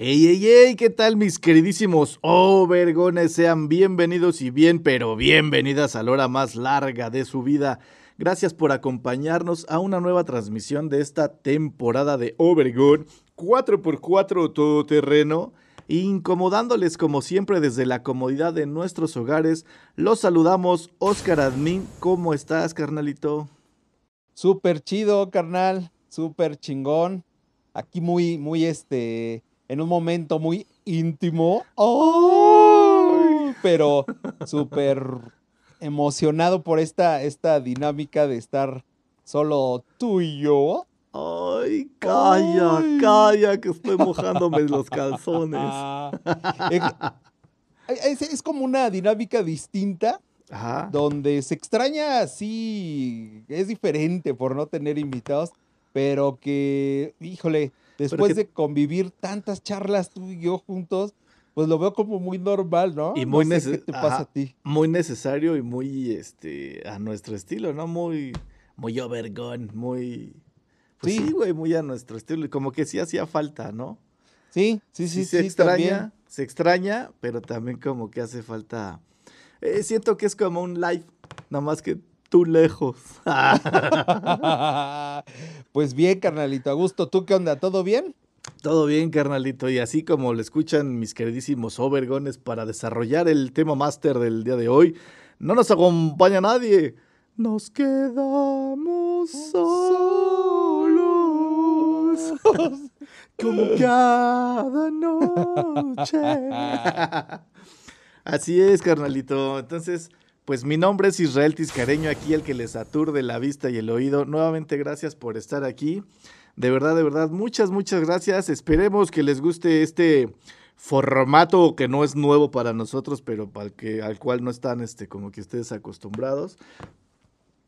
Ey, ey, ey, ¿qué tal mis queridísimos Overgones? Sean bienvenidos y bien, pero bienvenidas a la hora más larga de su vida. Gracias por acompañarnos a una nueva transmisión de esta temporada de Overgone 4x4 todoterreno. Incomodándoles como siempre desde la comodidad de nuestros hogares, los saludamos Oscar Admin. ¿Cómo estás, carnalito? Súper chido, carnal. Súper chingón. Aquí muy, muy este en un momento muy íntimo. ¡Oh! Pero súper emocionado por esta, esta dinámica de estar solo tú y yo. Ay, calla, calla, que estoy mojándome los calzones. es, es, como una dinámica distinta. Donde se extraña, sí, es diferente por no tener invitados, pero que, híjole, después de convivir tantas charlas tú y yo juntos, pues lo veo como muy normal, ¿no? Y muy no ¿Qué te pasa a ti? Muy necesario y muy este a nuestro estilo, ¿no? Muy muy overgone, muy pues sí, güey, muy a nuestro estilo y como que sí hacía falta, ¿no? Sí, sí, sí, sí, se extraña, se extraña, pero también como que hace falta eh, siento que es como un live, nada más que tú lejos. pues bien, carnalito, a gusto. ¿Tú qué onda? ¿Todo bien? Todo bien, carnalito. Y así como lo escuchan mis queridísimos overgones para desarrollar el tema máster del día de hoy, no nos acompaña nadie. Nos quedamos solos. como cada noche. Así es, carnalito. Entonces, pues mi nombre es Israel Tiscareño, aquí el que les aturde la vista y el oído. Nuevamente gracias por estar aquí. De verdad, de verdad, muchas, muchas gracias. Esperemos que les guste este formato que no es nuevo para nosotros, pero para que, al cual no están este, como que ustedes acostumbrados.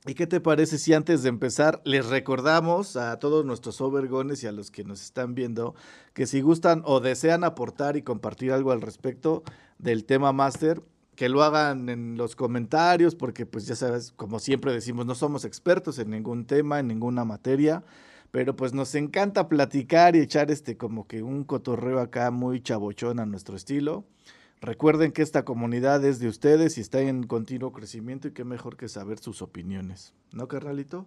¿Y qué te parece si antes de empezar les recordamos a todos nuestros overgones y a los que nos están viendo que si gustan o desean aportar y compartir algo al respecto del tema máster, que lo hagan en los comentarios, porque pues ya sabes, como siempre decimos, no somos expertos en ningún tema, en ninguna materia, pero pues nos encanta platicar y echar este como que un cotorreo acá muy chabochón a nuestro estilo. Recuerden que esta comunidad es de ustedes y está en continuo crecimiento y qué mejor que saber sus opiniones. ¿No, carnalito?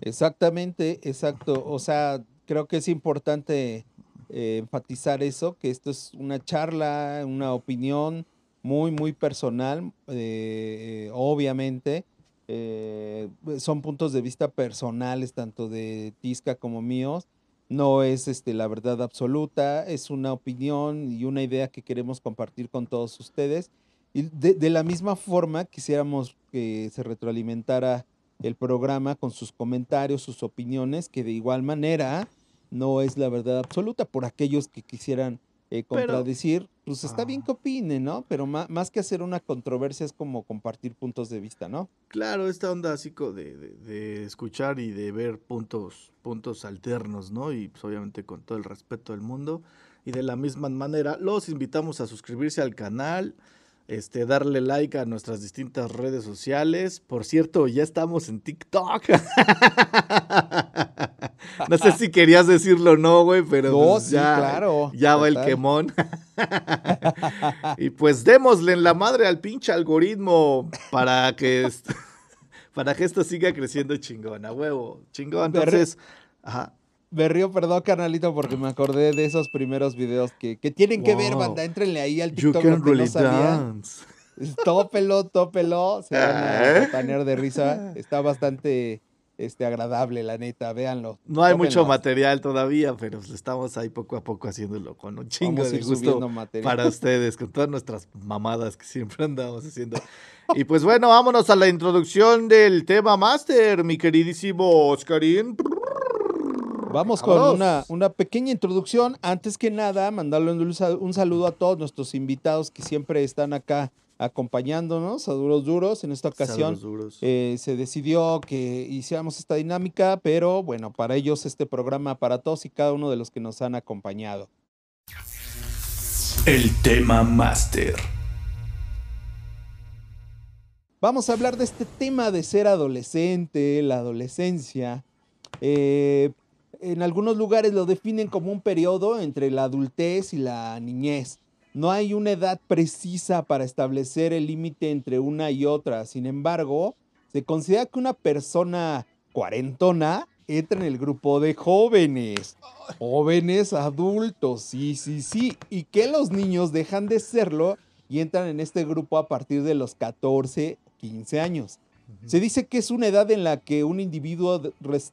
Exactamente, exacto. O sea, creo que es importante eh, enfatizar eso, que esto es una charla, una opinión muy, muy personal, eh, obviamente. Eh, son puntos de vista personales, tanto de Tisca como míos. No es este, la verdad absoluta, es una opinión y una idea que queremos compartir con todos ustedes. Y de, de la misma forma, quisiéramos que se retroalimentara el programa con sus comentarios, sus opiniones, que de igual manera no es la verdad absoluta por aquellos que quisieran eh, contradecir, pues está bien que opine, ¿no? Pero más, que hacer una controversia es como compartir puntos de vista, ¿no? Claro, esta onda así de, de, escuchar y de ver puntos, puntos alternos, ¿no? Y pues obviamente con todo el respeto del mundo. Y de la misma manera, los invitamos a suscribirse al canal, este, darle like a nuestras distintas redes sociales. Por cierto, ya estamos en TikTok. no sé si querías decirlo o no, güey, pero pues ya, claro, ya va el quemón. y pues démosle en la madre al pinche algoritmo para que esto, para que esto siga creciendo chingón, a huevo, chingón. Entonces, ajá. Me río, perdón, canalito, porque me acordé de esos primeros videos que, que tienen que ver, banda. Entrenle ahí al TikTok you no Dance. Tópelo, tópelo. Se van a panear de risa. Está bastante este, agradable, la neta, véanlo. No hay mucho material todavía, pero estamos ahí poco a poco haciéndolo con un chingo de gusto para ustedes, con todas nuestras mamadas que siempre andamos haciendo. Y pues bueno, vámonos a la introducción del tema máster, mi queridísimo Oscarín. Vamos con una, una, pequeña introducción. Antes que nada, mandarle un, saludo a todos nuestros invitados que siempre están acá acompañándonos a duros duros. En esta ocasión eh, se decidió que hiciéramos esta dinámica, pero bueno, para ellos este programa, para todos y cada uno de los que nos han acompañado. El tema máster. Vamos a hablar de este tema de ser adolescente, la adolescencia. Eh, en algunos lugares lo definen como un periodo entre la adultez y la niñez. No hay una edad precisa para establecer el límite entre una y otra. Sin embargo, se considera que una persona cuarentona entra en el grupo de jóvenes. Jóvenes adultos, sí, sí, sí. Y que los niños dejan de serlo y entran en este grupo a partir de los 14 15 años. Se dice que es una edad en la que un individuo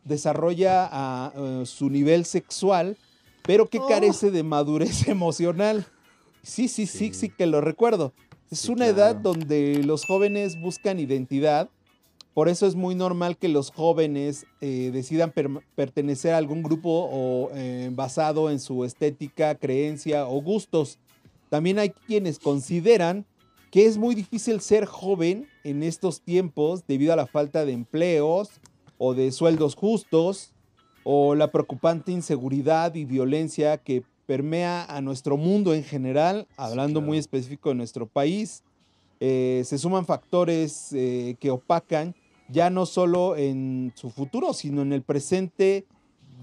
desarrolla a, eh, su nivel sexual, pero que oh. carece de madurez emocional. Sí, sí, sí, sí, que lo recuerdo. Es una edad donde los jóvenes buscan identidad. Por eso es muy normal que los jóvenes eh, decidan pertenecer a algún grupo o eh, basado en su estética, creencia o gustos. También hay quienes consideran que es muy difícil ser joven en estos tiempos debido a la falta de empleos o de sueldos justos o la preocupante inseguridad y violencia que permea a nuestro mundo en general, hablando muy específico de nuestro país. Eh, se suman factores eh, que opacan ya no solo en su futuro, sino en el presente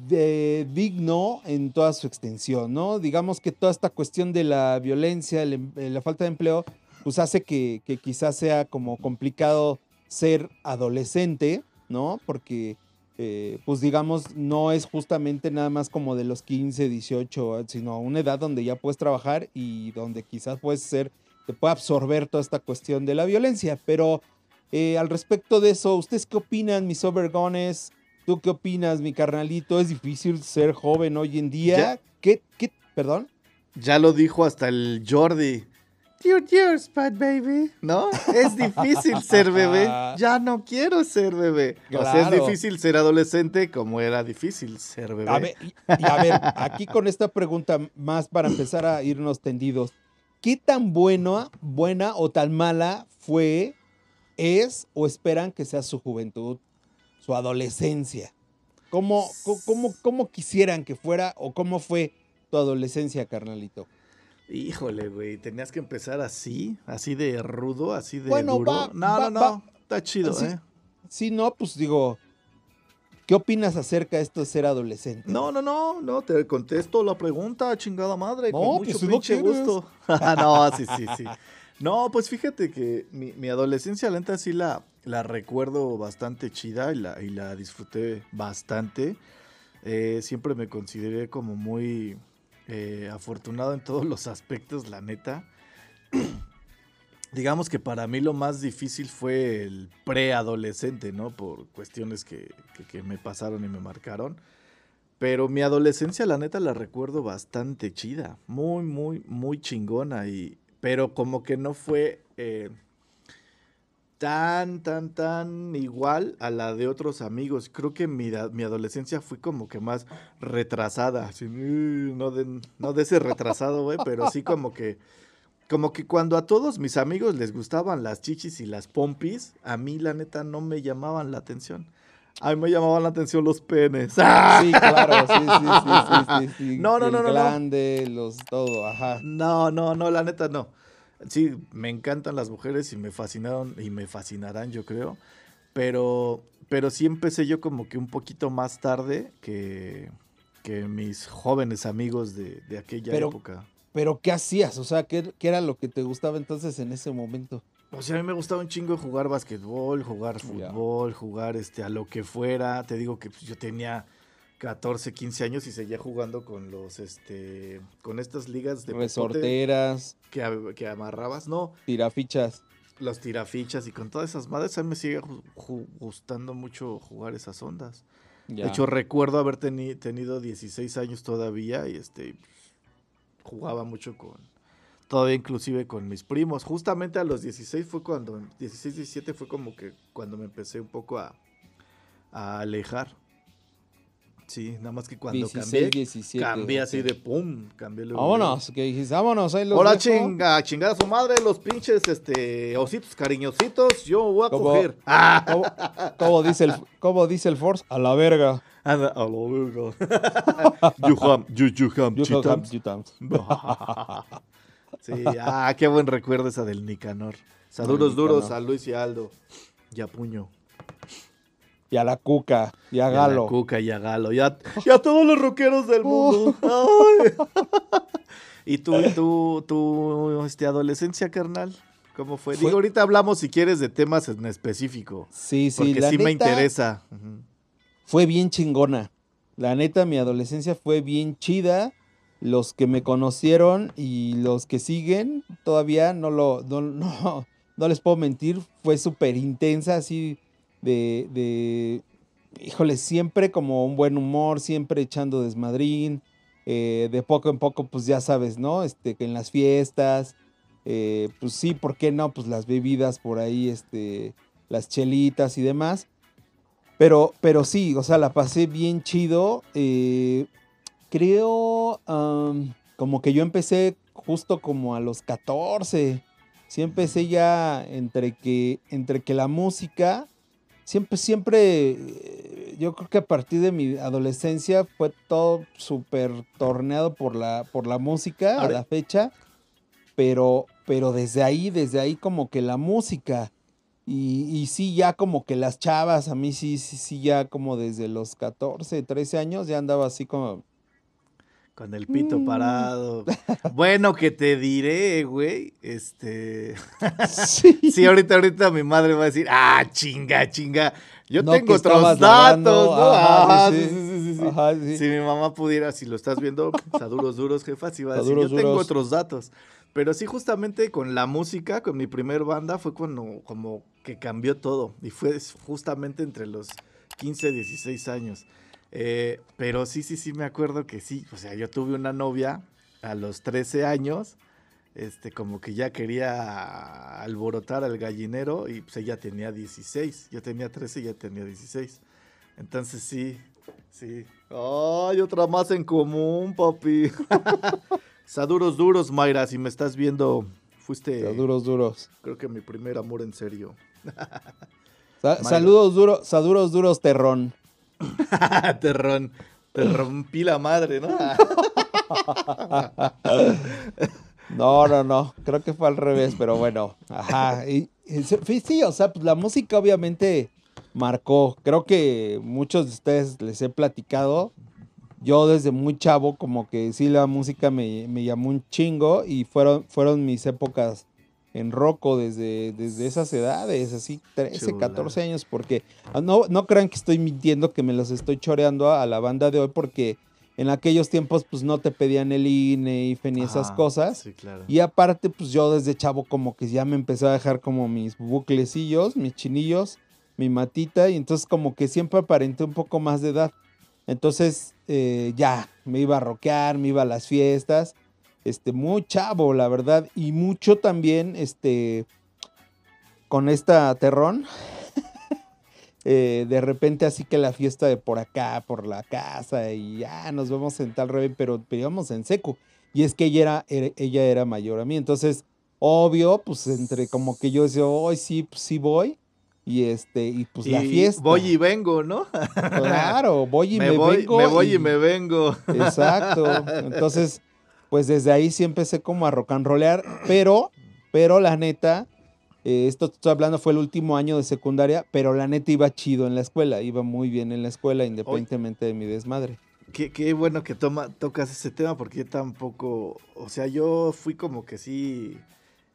de digno en toda su extensión, ¿no? Digamos que toda esta cuestión de la violencia, em, la falta de empleo, pues hace que, quizás sea como complicado ser adolescente, ¿no? Porque, eh, pues digamos, no es justamente nada más como de los 15, 18, sino una edad donde ya puedes trabajar y donde quizás puedes ser, te puede absorber toda esta cuestión de la violencia. Pero eh, al respecto de eso, ¿ustedes qué opinan, mis overgones? ¿Tú qué opinas, mi carnalito? ¿Es difícil ser joven hoy en día? ¿Qué, qué, perdón? Ya lo dijo hasta el Jordi. You're yours, bad baby. ¿No? Es difícil ser bebé. Ya no quiero ser bebé. O sea, es difícil ser adolescente como era difícil ser bebé. A ver, y a ver, aquí con esta pregunta más para empezar a irnos tendidos. ¿Qué tan buena, buena o tan mala fue, es o esperan que sea su juventud, su adolescencia? ¿Cómo, cómo, cómo quisieran que fuera o cómo fue tu adolescencia, carnalito? Híjole, güey, tenías que empezar así, así de rudo, así de bueno, duro. no, no, no, está chido, ¿eh? Sí, no, pues digo, ¿qué opinas acerca de esto de ser adolescente? No, no, no, no, te contesto la pregunta, chingada madre, no, con mucho pues, pinche gusto. no, sí, sí, sí. No, pues fíjate que mi, mi adolescencia lenta sí la, la recuerdo bastante chida y la, y la disfruté bastante. Eh, siempre me consideré como muy eh, afortunado en todos los aspectos, la neta. Digamos que para mí lo más difícil fue el preadolescente, ¿no? Por cuestiones que, me pasaron y me marcaron. Pero mi adolescencia, la neta, la recuerdo bastante chida. Muy, muy, muy chingona. Y, pero como que no fue eh, tan, tan, tan igual a la de otros amigos. Creo que mi, mi adolescencia fue como que más retrasada. no, de, no de ese retrasado, güey, pero sí como que... Como que cuando a todos mis amigos les gustaban las chichis y las pompis, a mí la neta no me llamaban la atención. A mí me llamaban la atención los penes. Sí, claro, sí, sí, sí, sí, No, no, no, no. grande, los todo, ajá. No, no, no, la neta no sí, me encantan las mujeres y me fascinaron y me fascinarán, yo creo. Pero, pero sí empecé yo como que un poquito más tarde que, que mis jóvenes amigos de, aquella época. Pero, ¿qué hacías? O sea, ¿qué, ¿qué, era lo que te gustaba entonces en ese momento? O sea, a mí me gustaba un chingo jugar básquetbol, jugar fútbol, jugar este, a lo que fuera. Te digo que pues, yo tenía 14, 15 años y seguía jugando con los, este, con estas ligas de resorteras que, que amarrabas, no. Tirafichas. Los tirafichas y con todas esas madres, a mí me sigue gustando mucho jugar esas ondas. De hecho, recuerdo haber tenido 16 años todavía y este jugaba mucho con, todavía inclusive con mis primos. Justamente a los 16 fue cuando, 16, 17 fue como que cuando me empecé un poco a, a alejar Sí, nada más que cuando 16, cambié, 17. cambié así de pum, cambié luego, Vámonos, que dijiste, vámonos, ahí los Hola chinga, chingada a su madre, los pinches este ositos cariñositos, yo voy a Como- coger. Ah, ¿Cómo, cómo dice el, ¿Cómo dice el Force? A la verga. anda, a lo verga. you ham, you, you ham, You have- you times. Sí, ah, qué buen recuerdo esa del Nicanor. Saludos duros Nicanor. a Luis y Aldo. Y a Puño. Y a la cuca, y a Y a la Galo. Cuca y a Galo. Y a, y a todos los rockeros del mundo. Ay. ¿Y tú, tú, tú, este, adolescencia, carnal? ¿Cómo fue? Fue- Digo, ahorita hablamos si quieres de temas en específico. Sí, sí, Porque la sí me interesa. Fue bien chingona. La neta, mi adolescencia fue bien chida. Los que me conocieron y los que siguen, todavía no lo, no, no, no les puedo mentir, fue súper intensa, así de, de, híjole, siempre como un buen humor, siempre echando desmadrín, eh, de poco en poco, pues ya sabes, ¿no? Este, que en las fiestas, eh, pues sí, ¿por qué no? Pues las bebidas por ahí, este, las chelitas y demás. Pero, pero sí, o sea, la pasé bien chido. eh, creo am, como que yo empecé justo como a los 14. Sí empecé ya entre que, entre que la música, siempre, siempre, eh, yo creo que a partir de mi adolescencia fue todo súper torneado por la, por la música a la fecha. Pero, pero desde ahí, desde ahí como que la música. Y, y sí, ya como que las chavas, a mí sí, sí, sí, ya como desde los 14, 13 años ya andaba así como... Con el pito Mm. parado. Bueno, que te diré, güey. Este. Sí. Sí, ahorita, ahorita mi madre va a decir, ah, chinga, chinga. Yo No, tengo otros datos, lavando, ¿no? ajá, Ajá, sí, sí, sí. sí. Ajá. Si mi mamá pudiera, si lo estás viendo, a duros, duros, jefa, sí va a A decir, duros, yo tengo duros. otros datos. Pero sí, justamente con la música, con mi primer banda, fue cuando como que cambió todo. Y fue justamente entre los 15, 16 años. Eh, pero sí, sí, sí me acuerdo que sí. O sea, yo tuve una novia a los 13 años. Este, como que ya quería alborotar al gallinero y pues ella tenía 16. Yo tenía 13 y ella tenía 16. Entonces sí, sí. Ay, otra más en común, papi. Saduros duros, Mayra, si me estás viendo, fuiste, Pero duros, creo que mi primer amor en serio. Sa- Mayra. saludos duros, saludos duros, terrón. te, te rompí la madre, ¿no? No, no, no, creo que fue al revés, pero bueno, ajá. Sí, o sea, pues la música obviamente marcó. Creo que muchos de ustedes les he platicado. Yo desde muy chavo, como que sí, la música me, me llamó un chingo y fueron, fueron mis épocas en roco desde, desde esas edades, así 13, Chulada. 14 años, porque ah, no, no crean que estoy mintiendo, que me los estoy choreando a, a la banda de hoy, porque en aquellos tiempos pues no te pedían el INE, IFE ni esas cosas. Sí, claro. Y aparte, pues yo desde chavo como que ya me empezó a dejar como mis buclecillos, mis chinillos, mi matita, y entonces como que siempre aparenté un poco más de edad. Entonces eh, ya, me iba a rockear, me iba a las fiestas, este, muy chavo, la verdad, y mucho también, este, con esta terrón. eh, de repente así que la fiesta de por acá, por la casa, y ya nos vemos en tal revés, pero, íbamos en seco. Y es que ella era, era- ella era mayor a mí. Entonces, obvio, pues entre como que yo decía, hoy sí, pues sí voy. Y este, y pues la fiesta. Voy y vengo, ¿no? Claro, voy y me, me, voy, vengo. me voy y me vengo. Exacto. Entonces, pues desde ahí sí empecé como a rock and rollear, pero, pero la neta, eh, esto estoy hablando fue el último año de secundaria, pero la neta iba chido en la escuela, iba muy bien en la escuela, independientemente de mi desmadre. Qué, qué bueno que toma, tocas ese tema porque yo tampoco, o sea, yo fui como que sí,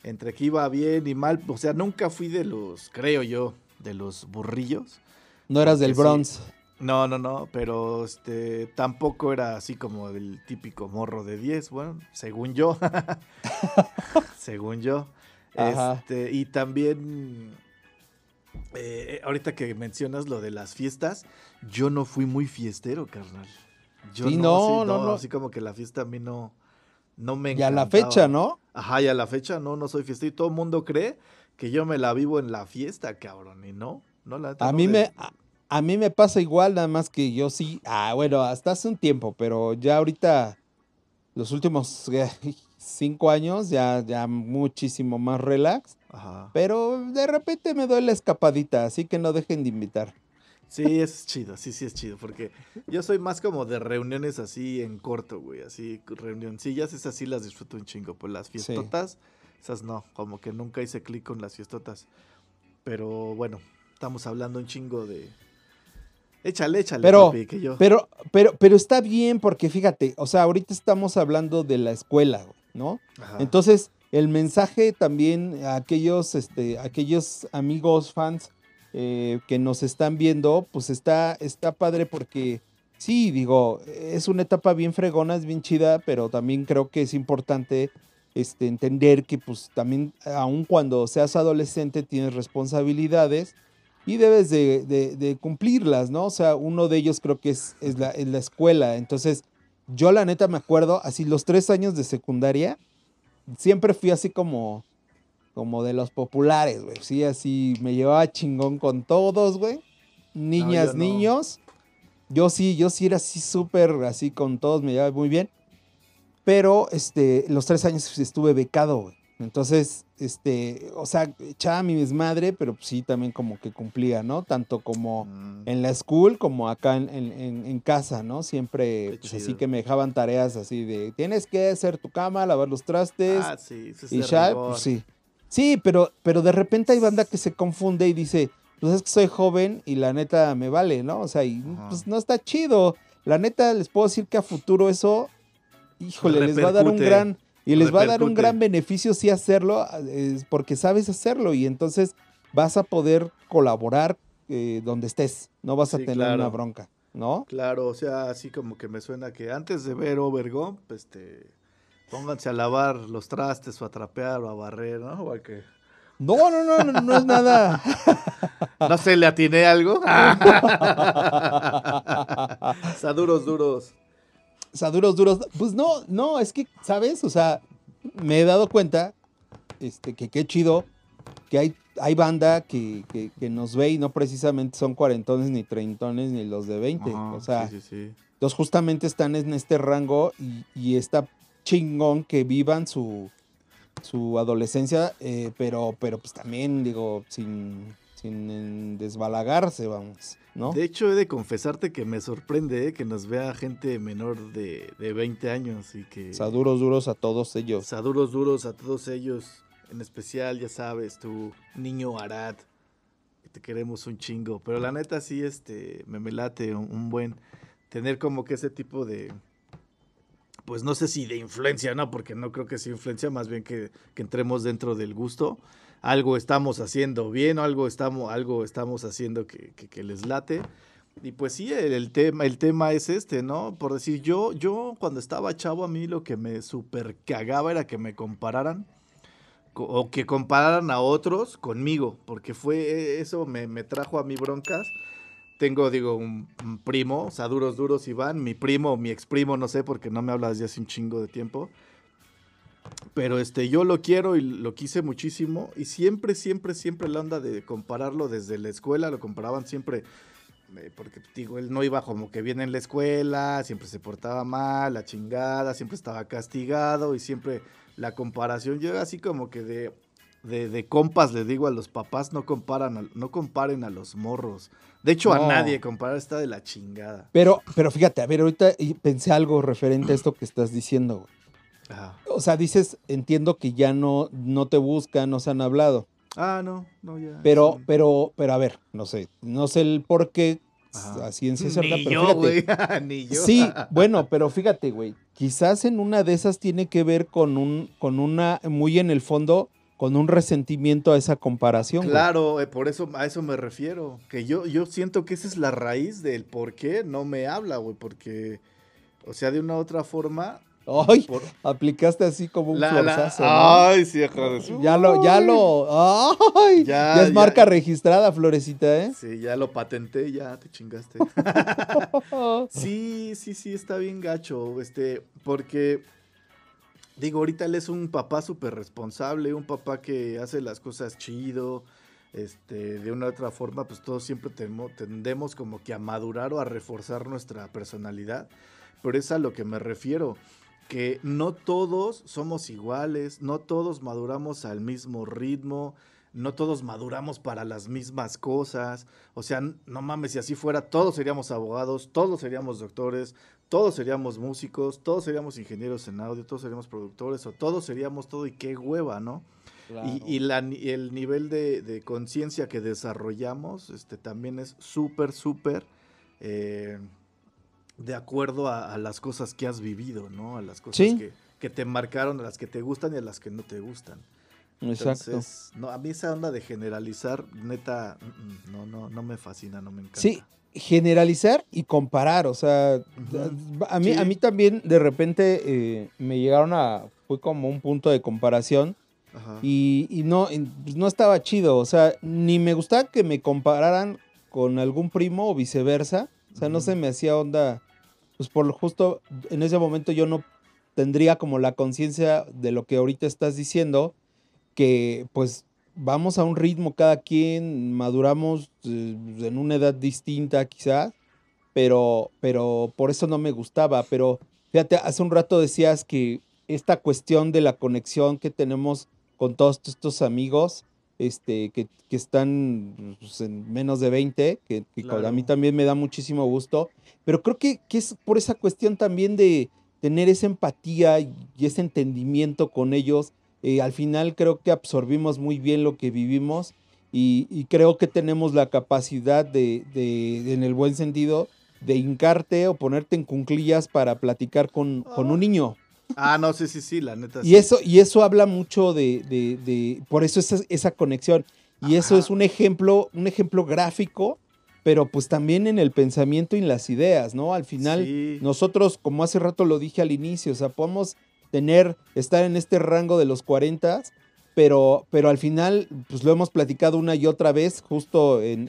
entre que iba bien y mal, o sea, nunca fui de los, creo yo, de los burrillos. No eras del sí. No, no, no, pero este tampoco era así como el típico morro de 10, bueno, según yo. según yo. Ajá. Este, y también eh, ahorita que mencionas lo de las fiestas, yo no fui muy fiestero, carnal. Yo Sí, no, así, no, no. Así como que la fiesta a mí no, no me Y a la encantaba. fecha, ¿no? Ajá, y a la fecha no, no soy fiestero. Y todo el mundo cree que yo me la vivo en la fiesta, cabrón. Y no, no la A no mí me, a, A mí me pasa igual, nada más que yo sí, ah, bueno, hasta hace un tiempo, pero ya ahorita, los últimos eh, cinco años, ya, ya muchísimo más relax. Ajá. Pero de repente me doy la escapadita, así que no dejen de invitar. Sí, es chido, sí, sí es chido, porque yo soy más como de reuniones así en corto, güey, así reunioncillas, esas sí las disfruto un chingo, pues las Sí. fiestotas, esas no, como que nunca hice clic con las fiestotas. Pero bueno, estamos hablando un chingo de... Échale, échale, Pero- papi, que yo... Pero, pero, pero está bien porque fíjate, o sea, ahorita estamos hablando de la escuela, ¿no? Ajá. Entonces, el mensaje también a aquellos, este, aquellos amigos, fans eh, que nos están viendo, pues está, está padre porque sí, digo, es una etapa bien fregona, es bien chida, pero también creo que es importante este, entender que pues también, aun cuando seas adolescente, tienes responsabilidades y debes de, de- de cumplirlas, ¿no? O sea, uno de ellos creo que es, es, la, es la escuela. Entonces, yo la neta me acuerdo, así los tres años de secundaria, siempre fui así como, como de los populares, güey. Sí, así me llevaba chingón con todos, güey. Niñas, yo no. niños. Yo sí, yo sí era así súper, así con todos, me llevaba muy bien. Pero, este, los tres años estuve becado, güey. Entonces, este, o sea, echaba mi desmadre, pero pues sí, también como que cumplía, ¿no? Tanto como Mm, en la school como acá en, en- en- casa, ¿no? Siempre, pues así que me dejaban tareas así de, tienes que hacer tu cama, lavar los trastes, ah, sí, y ya, pues sí. Sí, pero, pero de repente hay banda que se confunde y dice, pues es que soy joven y la neta me vale, ¿no? O sea, y Ajá. pues no está chido. La neta les puedo decir que a futuro eso, híjole, les va a dar un gran, y les va a dar un gran beneficio si hacerlo, porque sabes hacerlo y entonces vas a poder colaborar eh, donde estés, no vas a Sí, tener claro. una bronca, ¿no? Claro, o sea, así como que me suena que antes de ver Overgump, este, pónganse a lavar los trastes o a trapear o a barrer, ¿no? O a que... No, no, no, no, no es nada. No sé, ¿le atiné algo? o sea, duros, duros. O sea, duros, duros. Pues no, no, es que, ¿sabes? O sea, me he dado cuenta este, que qué chido que hay, hay banda que, que- que nos ve y no precisamente son cuarentones ni treintones ni los de 20. Ajá, o sea, sí, sí, sí. Entonces justamente están en este rango y, y está chingón que vivan su, su adolescencia, eh, pero, pero pues también digo, sin, sin desbalagarse, vamos, ¿no? De hecho, he de confesarte que me sorprende ¿eh? que nos vea gente menor de, de 20 años y que... Sea, duros, a todos ellos. sea, duros, duros a todos ellos. En especial, ya sabes, tu niño Arad. Que te queremos un chingo. Pero la neta sí, este, me, me late un, un buen... Tener como que ese tipo de... Pues no sé si de influencia, ¿no? Porque no creo que sea influencia, más bien que, que entremos dentro del gusto. Algo estamos haciendo bien o algo estamos, algo estamos haciendo que, les late. Y pues sí, el, tema, el tema es este, ¿no? Por decir, yo, yo cuando estaba chavo a mí lo que me super cagaba era que me compararan co- o que compararan a otros conmigo, porque fue eso me, me trajo a mí broncas. Tengo, digo, un, primo, o sea, duros, duros, Iván, mi primo, mi ex primo, no sé, porque no me hablas desde hace un chingo de tiempo. Pero este, yo lo quiero y lo quise muchísimo. Y siempre, siempre, siempre la onda de compararlo desde la escuela, lo comparaban siempre. eh, Porque digo, él no iba como que bien en la escuela, siempre se portaba mal, la chingada, siempre estaba castigado y siempre la comparación. Yo así como que de, de, de compas le digo a los papás, no comparan, a- no comparen a los morros. De hecho, No. a nadie comparar está de la chingada. Pero, pero fíjate, a ver, ahorita pensé algo referente a esto que estás diciendo. güey. Ajá. O sea, dices, entiendo que ya no, no te buscan, no se han hablado. Ah, no, no, ya. Pero, sí. pero, pero a ver, no sé, no sé el por qué Ajá. a ciencia cierta, Ni pero yo, fíjate. güey. Ni yo. Sí, bueno, pero fíjate, güey. Quizás en una de esas tiene que ver con un, con una, muy en el fondo, con un resentimiento a esa comparación. Claro, eh, por eso a eso me refiero. Que yo, yo siento que esa es la raíz del por qué no me habla, güey. Porque, o sea, de una u otra forma. Ay, por- aplicaste así como un la- la- florzazo, ¿no? Ay, sí, hijo de su- Ya lo, ya lo, ay, Ya, ya, es ya. marca registrada, Florecita, ¿eh? Sí, ya lo patenté, ya te chingaste. Sí, sí, sí, está bien gacho, este, porque, digo, ahorita él es un papá súper responsable, un papá que hace las cosas chido, este, de una u otra forma, pues todos siempre tendemos como que a madurar o a reforzar nuestra personalidad. Pero es a lo que me refiero, que no todos somos iguales, no todos maduramos al mismo ritmo, no todos maduramos para las mismas cosas. O sea, no mames, si así fuera, todos seríamos abogados, todos seríamos doctores, todos seríamos músicos, todos seríamos ingenieros en audio, todos seríamos productores, o todos seríamos todo y qué hueva, ¿no? Y, el nivel de, conciencia que desarrollamos este, también es súper, súper eh, de acuerdo a, las cosas que has vivido, ¿no? A las cosas que, que, te marcaron, a las que te gustan y a las que no te gustan. Exacto. no, a mí esa onda de generalizar, neta, mm, mm, no, no, no me fascina, no me encanta. Sí, generalizar y comparar, o sea, a, mí, a mí también de repente eh, me llegaron a, fue como un punto de comparación y, no, pues, no estaba chido, o sea, ni me gustaba que me compararan con algún primo o viceversa, o sea, no se me hacía onda, pues por justo en ese momento yo no tendría como la conciencia de lo que ahorita estás diciendo, que pues vamos a un ritmo cada quien, maduramos eh, en una edad distinta quizás, pero, pero por eso no me gustaba. Pero fíjate, hace un rato decías que esta cuestión de la conexión que tenemos con todos estos amigos, este, que, están pues, en menos de 20, que, a mí también me da muchísimo gusto, pero creo que, que es por esa cuestión también de tener esa empatía y ese entendimiento con ellos eh, al final creo que absorbimos muy bien lo que vivimos y, creo que tenemos la capacidad de, en el buen sentido, de hincarte o ponerte en cunclillas para platicar con, con un niño. Ah, no, sí, sí, sí, la neta. Y, eso, y eso habla mucho de, de, por eso esa, esa conexión. Y eso es un ejemplo, un ejemplo gráfico, pero pues también en el pensamiento y en las ideas, ¿no? Al final, nosotros, como hace rato lo dije al inicio, o sea, podemos tener, estar en este rango de los 40, pero, pero al final, pues lo hemos platicado una y otra vez, justo en,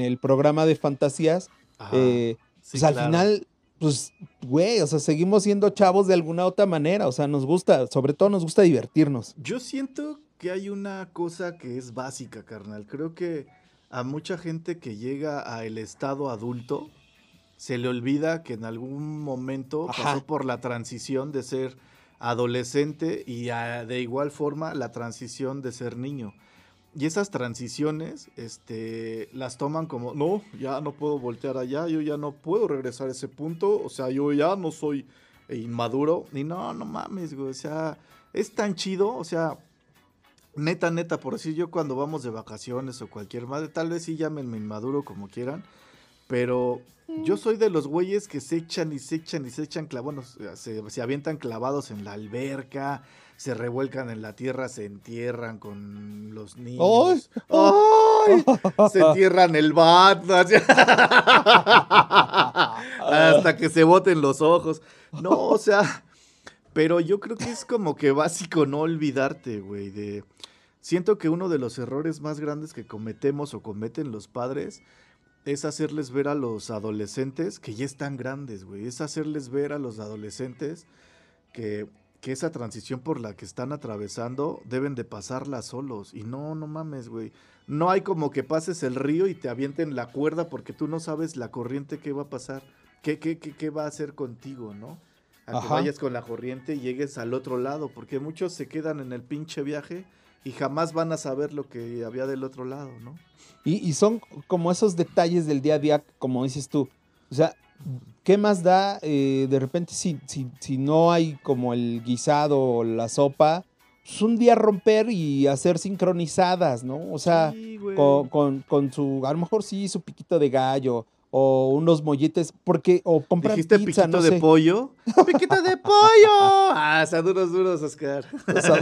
el programa de fantasías. Eh, pues al final, pues, güey, o sea, seguimos siendo chavos de alguna otra manera, o sea, nos gusta, sobre todo nos gusta divertirnos. Yo siento que hay una cosa que es básica, carnal. Creo que a mucha gente que llega al estado adulto, se le olvida que en algún momento pasó por la transición de ser adolescente y de igual forma la transición de ser niño. Y esas transiciones este, las toman como, no, ya no puedo voltear allá, yo ya no puedo regresar a ese punto, o sea, yo ya no soy inmaduro. Y no, no mames, güey, o sea, es tan chido, o sea, neta, neta, por decir yo cuando vamos de vacaciones o cualquier madre, tal vez sí llámenme inmaduro como quieran, pero yo soy de los güeyes que se echan y se echan y se echan clavados, se, se, avientan clavados en la alberca, se revuelcan en la tierra, se entierran con los niños. ¡Ay! Se entierran el bat. Hasta que se boten los ojos. No, o sea, pero yo creo que es como que básico no olvidarte, güey, de... Siento que uno de los errores más grandes que cometemos o cometen los padres es hacerles ver a los adolescentes que ya están grandes, güey. Es hacerles ver a los adolescentes que, que, esa transición por la que están atravesando deben de pasarla solos. Y no, no mames, güey. No hay como que pases el río y te avienten la cuerda porque tú no sabes la corriente que va a pasar, qué, qué, qué, qué va a hacer contigo, ¿no? A que vayas con la corriente y llegues al otro lado, porque muchos se quedan en el pinche viaje y jamás van a saber lo que había del otro lado, ¿no? Y, son como esos detalles del día a día, como dices tú. O sea, ¿qué más da eh, de repente si, si, si, no hay como el guisado o la sopa? Pues un día romper y hacer sincronizadas, ¿no? O sea, con, con, con, su, a lo mejor sí, su piquito de gallo o unos molletes, porque, o comprar ¿Dijiste pizza, piquito de pollo? ¡Piquito de pollo! Ah, duros, duros, Oscar.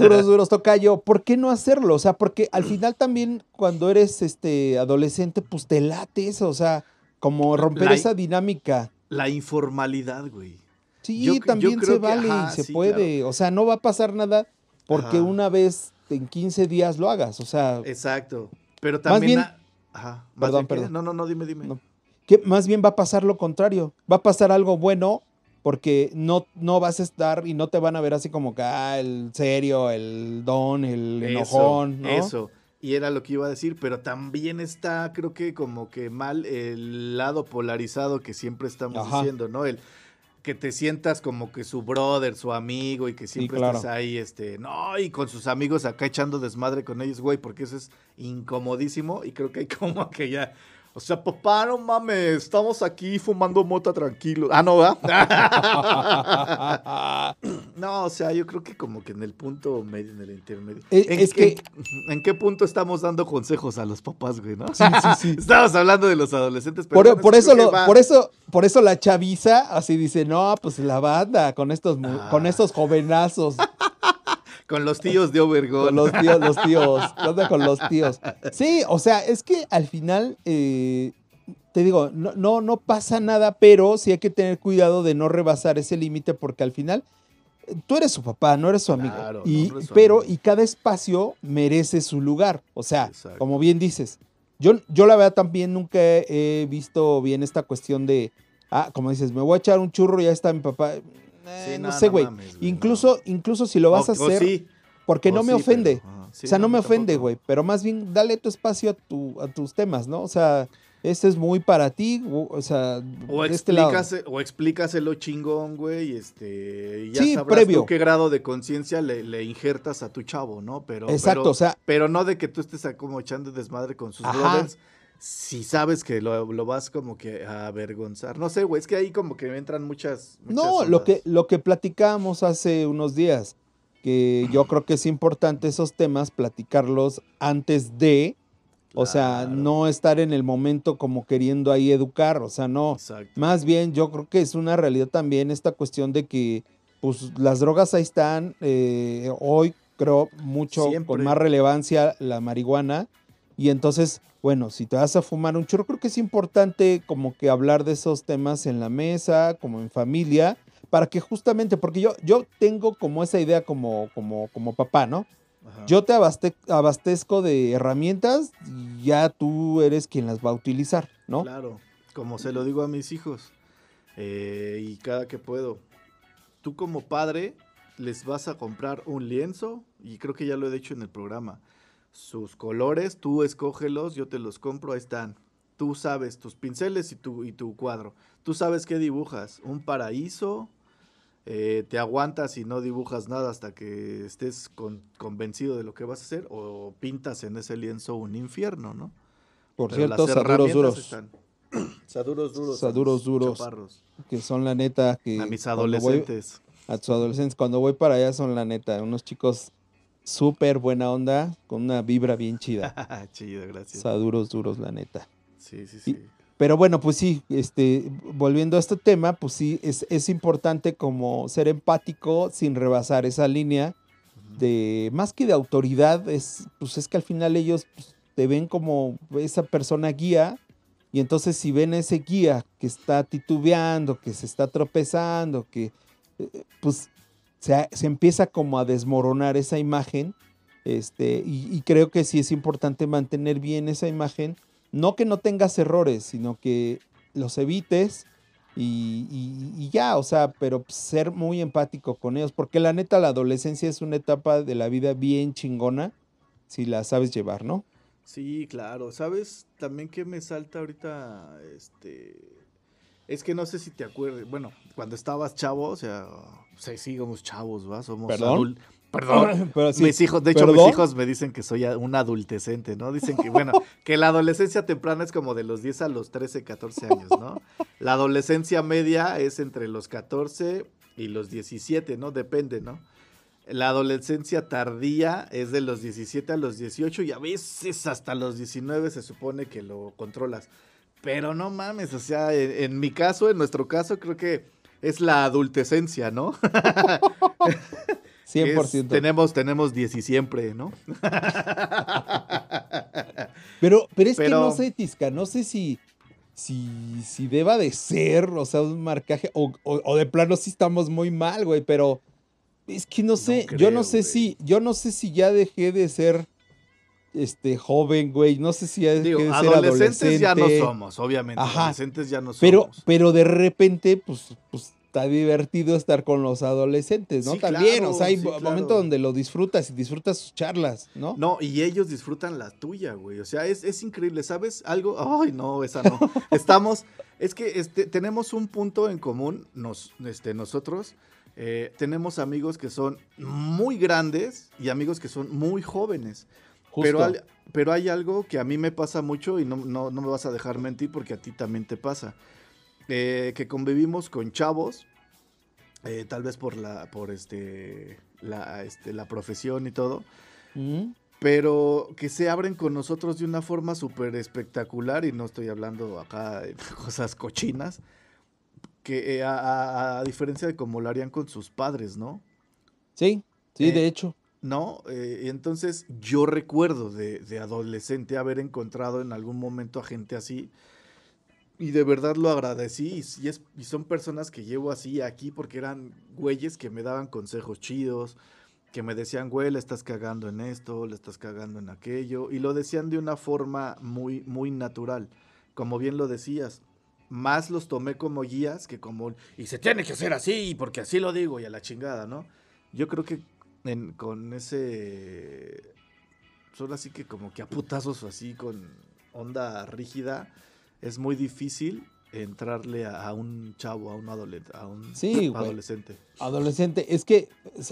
duros, duros, tocayo. ¿Por qué no hacerlo? O sea, porque al final también cuando eres este adolescente, pues te late eso, o sea, como romper esa dinámica. La informalidad, güey. Sí, también se vale y se puede. O sea, no va a pasar nada porque una vez en 15 días lo hagas, o sea. Exacto. Pero también... Más bien, Ajá. perdón, perdón. No, no, no, dime, dime que más bien va a pasar lo contrario, va a pasar algo bueno porque no, no vas a estar y no te van a ver así como que, ah, el serio, el don, el enojón, ¿no? Eso, Y era lo que iba a decir, pero también está, creo que como que mal el lado polarizado que siempre estamos Ajá. diciendo, ¿no? El que te sientas como que su brother, su amigo y que siempre claro. estés ahí, este, no, y con sus amigos acá echando desmadre con ellos, güey, porque eso es incomodísimo y creo que hay como que ya, o sea, papá, no mames, estamos aquí fumando mota tranquilo. Ah, no, ¿verdad? no, o sea, yo creo que como que en el punto medio, en el intermedio. Eh, ¿En, es que- en- ¿En qué punto estamos dando consejos a los papás, güey, no? Sí, sí, sí. Estamos hablando de los adolescentes, pero Por, eso lo- por eso, por eso la chaviza así dice, no, pues la banda, con estos, Ah. con estos jovenazos, Con los tíos de Obergón. con los tíos, los tíos, ¿qué onda con los tíos? Sí, o sea, es que al final, eh, te digo, no, no, no pasa nada, pero sí hay que tener cuidado de no rebasar ese límite porque al final tú eres su papá, no eres su amigo. Claro, y, no eres su pero, amigo. y cada espacio merece su lugar. O sea, Exacto. como bien dices, yo, yo la verdad también nunca he, he visto bien esta cuestión de, ah, como dices, me voy a echar un churro y ya está mi papá. Eh, Sí, no, no, sé, güey. incluso, incluso si lo vas O- a hacer, sí, porque o no me sí, ofende. pero, ajá. Sí, o sea, no, me ofende, güey, pero más bien dale tu espacio a, tu, a tus temas, ¿no? O sea, este es muy para ti, o, o sea, O, de este lado. explícase, o explícaselo chingón, güey, y este, ya Sí, sabrás previo. tú qué grado de conciencia le, le injertas a tu chavo, ¿no? Pero, Exacto, pero, o sea, pero no de que tú estés como echando desmadre con sus Ajá. brothers, si sabes que lo, lo vas como que a avergonzar. No sé, güey, es que ahí como que entran muchas, muchas no, lo que, lo que platicábamos hace unos días, que yo creo que es importante esos temas platicarlos antes de, o sea, no estar en el momento como queriendo ahí educar, o sea, no. Exacto. Más bien, yo creo que es una realidad también esta cuestión de que, pues, las drogas ahí están. eh, hoy creo mucho Siempre. con más relevancia la marihuana. Y entonces, bueno, si te vas a fumar un churro, creo que es importante como que hablar de esos temas en la mesa, como en familia, para que justamente, porque yo, yo tengo como esa idea como, como, como papá, ¿no? Ajá. Yo te abaste- abastezco de herramientas y ya tú eres quien las va a utilizar, ¿no? Claro, como se lo digo a mis hijos. eh, y cada que puedo. Tú como padre les vas a comprar un lienzo, y creo que ya lo he dicho en el programa. Sus colores, tú escógelos, yo te los compro, ahí están. Tú sabes tus pinceles y tu, y tu cuadro. Tú sabes qué dibujas. Un paraíso. eh, te aguantas y no dibujas nada hasta que estés con- convencido de lo que vas a hacer. O pintas en ese lienzo un infierno, ¿no? Por Pero cierto, las saduros duros. están. Saduros duros. Saduros duros. chaparros. que son la neta que A mis voy- adolescentes. a tus adolescentes cuando voy para allá son la neta unos chicos súper buena onda con una vibra bien chida Chido, gracias. saduros duros la neta Sí, sí, sí. pero bueno pues sí este volviendo a este tema pues sí es, es importante como ser empático sin rebasar esa línea de más que de autoridad es pues es que al final ellos pues, te ven como esa persona guía y entonces si ven a ese guía que está titubeando que se está tropezando que eh, pues se, se empieza como a desmoronar esa imagen este y, creo que sí es importante mantener bien esa imagen no que no tengas errores sino que los evites y, y- y ya, o sea, pero ser muy empático con ellos, porque la neta la adolescencia es una etapa de la vida bien chingona, si la sabes llevar, ¿no? Sí, claro. ¿Sabes también que me salta ahorita? Este. Es que no sé si te acuerdas. Bueno, cuando estabas chavo, o sea, sí, sí, somos chavos, ¿va? Somos ¿Perdón? adul- Perdón. Pero sí, mis hijos, de hecho, ¿perdón? mis hijos me dicen que soy un adultecente, ¿no? Dicen que, bueno, que la adolescencia temprana es como de los 10 a los 13, 14 años, ¿no? La adolescencia media es entre los 14 y los 17, ¿no? Depende, ¿no? La adolescencia tardía es de los 17 a los 18 y a veces hasta los 19 se supone que lo controlas. Pero no mames, o sea, en, en mi caso, en nuestro caso, creo que es la adultecencia, ¿no? Que es- 100%. tenemos, tenemos 10 y siempre, ¿no? Pero, pero es que no sé, Tisca, no sé si, si, si deba de ser, o sea, un marcaje, o, o- o de plano sí estamos muy mal, güey, pero es que no sé, yo no sé güey. si, yo no sé si ya dejé de ser este joven, güey, no sé si Digo, ser adolescentes ya no somos, obviamente. Ajá. Adolescentes ya no somos. Pero, pero de repente, pues, pues está divertido estar con los adolescentes, ¿no? Sí, También, claro, o sea, hay sí, claro. momentos donde lo disfrutas y disfrutas sus charlas, ¿no? No, y ellos disfrutan la tuya, güey. O sea, es, es increíble, ¿sabes? Algo. Ay, no, esa no. Estamos. Es que este, tenemos un punto en común, nos, este, nosotros. eh, tenemos amigos que son muy grandes y amigos que son muy jóvenes. Pero, al- pero hay algo que a mí me pasa mucho y no, no, no me vas a dejar mentir porque a ti también te pasa. Eh, que convivimos con chavos, eh, tal vez por la, por este, la, este, la profesión y todo, Ujú. pero que se abren con nosotros de una forma súper espectacular y no estoy hablando acá de cosas cochinas, que eh, a, a- a diferencia de como lo harían con sus padres, ¿no? Sí, sí, de hecho. ¿No? Eh, entonces yo recuerdo de, adolescente haber encontrado en algún momento a gente así y de verdad lo agradecí y, y son personas que llevo así aquí porque eran güeyes que me daban consejos chidos, que me decían, güey, le estás cagando en esto, le estás cagando en aquello y lo decían de una forma muy, muy natural, como bien lo decías. Más los tomé como guías que como, y se tiene que hacer así, porque así lo digo, y a la chingada, ¿no? Yo creo que en- con ese. Solo así que como que a putazos así con onda rígida. Es muy difícil entrarle a, a un chavo, a un, adolescente a un Sí, adolescente. Adolescente, es que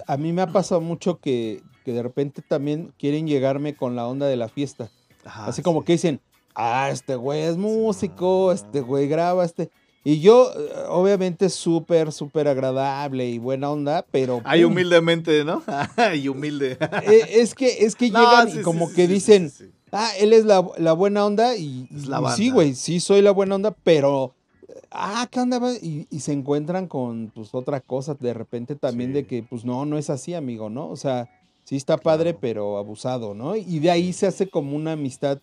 a mí me ha pasado mucho que, que de repente también quieren llegarme con la onda de la fiesta. Ajá, Así como que dicen, ah, este güey es músico, este güey graba, este. Y yo, eh, obviamente, súper, súper agradable y buena onda, pero. Ay, pum, humildemente, ¿no? Ay, humilde. eh, Es que, es que No, llegan sí, y como sí, que sí, dicen, ah, él es la, la buena onda y, Es la y sí, güey, sí soy la buena onda, pero, ah, ¿qué onda? Y, y se encuentran con, pues, otra cosa de repente también de que, pues, no, no es así, amigo, ¿no? O sea, sí está padre, Claro. pero abusado, ¿no? Y de ahí se hace como una amistad,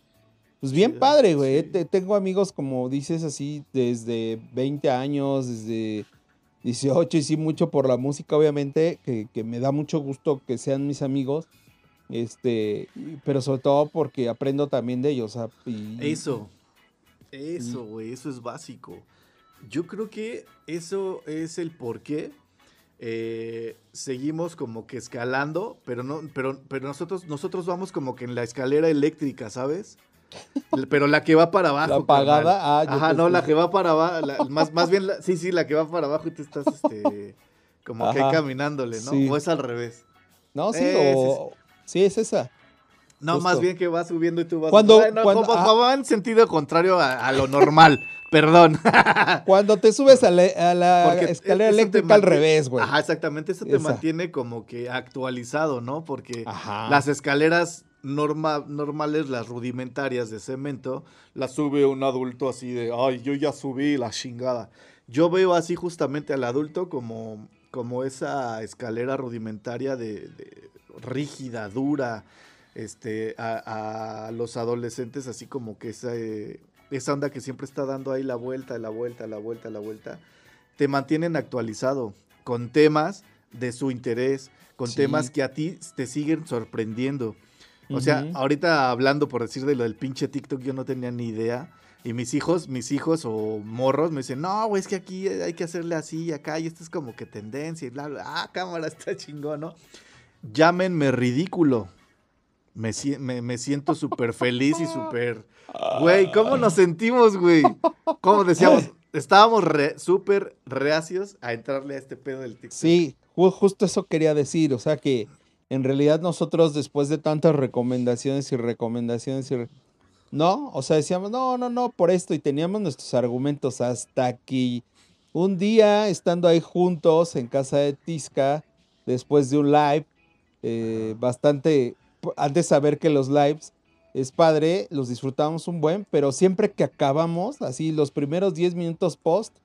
pues, bien padre, güey. sí. Te- Tengo amigos, como dices así, desde 20 años, desde 18, y sí, mucho por la música, obviamente, que, que me da mucho gusto que sean mis amigos. Este, pero sobre todo porque aprendo también de ellos. y- Eso. Eso, güey, eso es básico. Yo creo que eso es el por qué eh, seguimos como que escalando, pero no, pero, pero nosotros, nosotros vamos como que en la escalera eléctrica, ¿sabes? Pero la que va para abajo. La apagada, carnal. ah, Ajá, no, la que va para abajo. más, más bien, la- sí, sí, la que va para abajo y tú estás este, como que caminándole, ¿no? Sí. O es al revés. No, sí, Eh, sí, o... Sí, es esa. No, Justo. más bien que va subiendo y tú vas. Cuando- Ay, no, cuando- como- ah. como va en sentido contrario a, a lo normal. Perdón. Cuando te subes a la, a la Porque escalera eléctrica al revés, güey. Ajá, exactamente. Eso te Esa. mantiene como que actualizado, ¿no? Porque Ajá. las escaleras norma- normales, las rudimentarias de cemento, las sube un adulto así de, ay, yo ya subí la chingada. Yo veo así justamente al adulto como, como esa escalera rudimentaria de, de rígida, dura, este, a, a los adolescentes así como que esa, eh, esa onda que siempre está dando ahí la vuelta, la vuelta, la vuelta, la vuelta, te mantienen actualizado con temas de su interés, con Sí. temas que a ti te siguen sorprendiendo. O sea, ahorita hablando por decir de lo del pinche TikTok, yo no tenía ni idea. Y mis hijos, mis hijos o morros me dicen, no, güey, es que aquí hay que hacerle así y acá, y esto es como que tendencia y bla, bla. Ah, cámara, está chingón, ¿no? Llámenme ridículo. Me, si- me, me siento súper feliz y súper... Güey, ¿cómo nos sentimos, güey? ¿Cómo decíamos? Estábamos re- súper reacios a entrarle a este pedo del TikTok. Sí, ju- justo eso quería decir. O sea que en realidad nosotros después de tantas recomendaciones y recomendaciones y... No, o sea, decíamos, no, no, no, por esto y teníamos nuestros argumentos hasta que un día estando ahí juntos en casa de Tisca, después de un live, eh, bastante, antes de saber que los lives es padre, los disfrutamos un buen, pero siempre que acabamos, así los primeros 10 minutos post,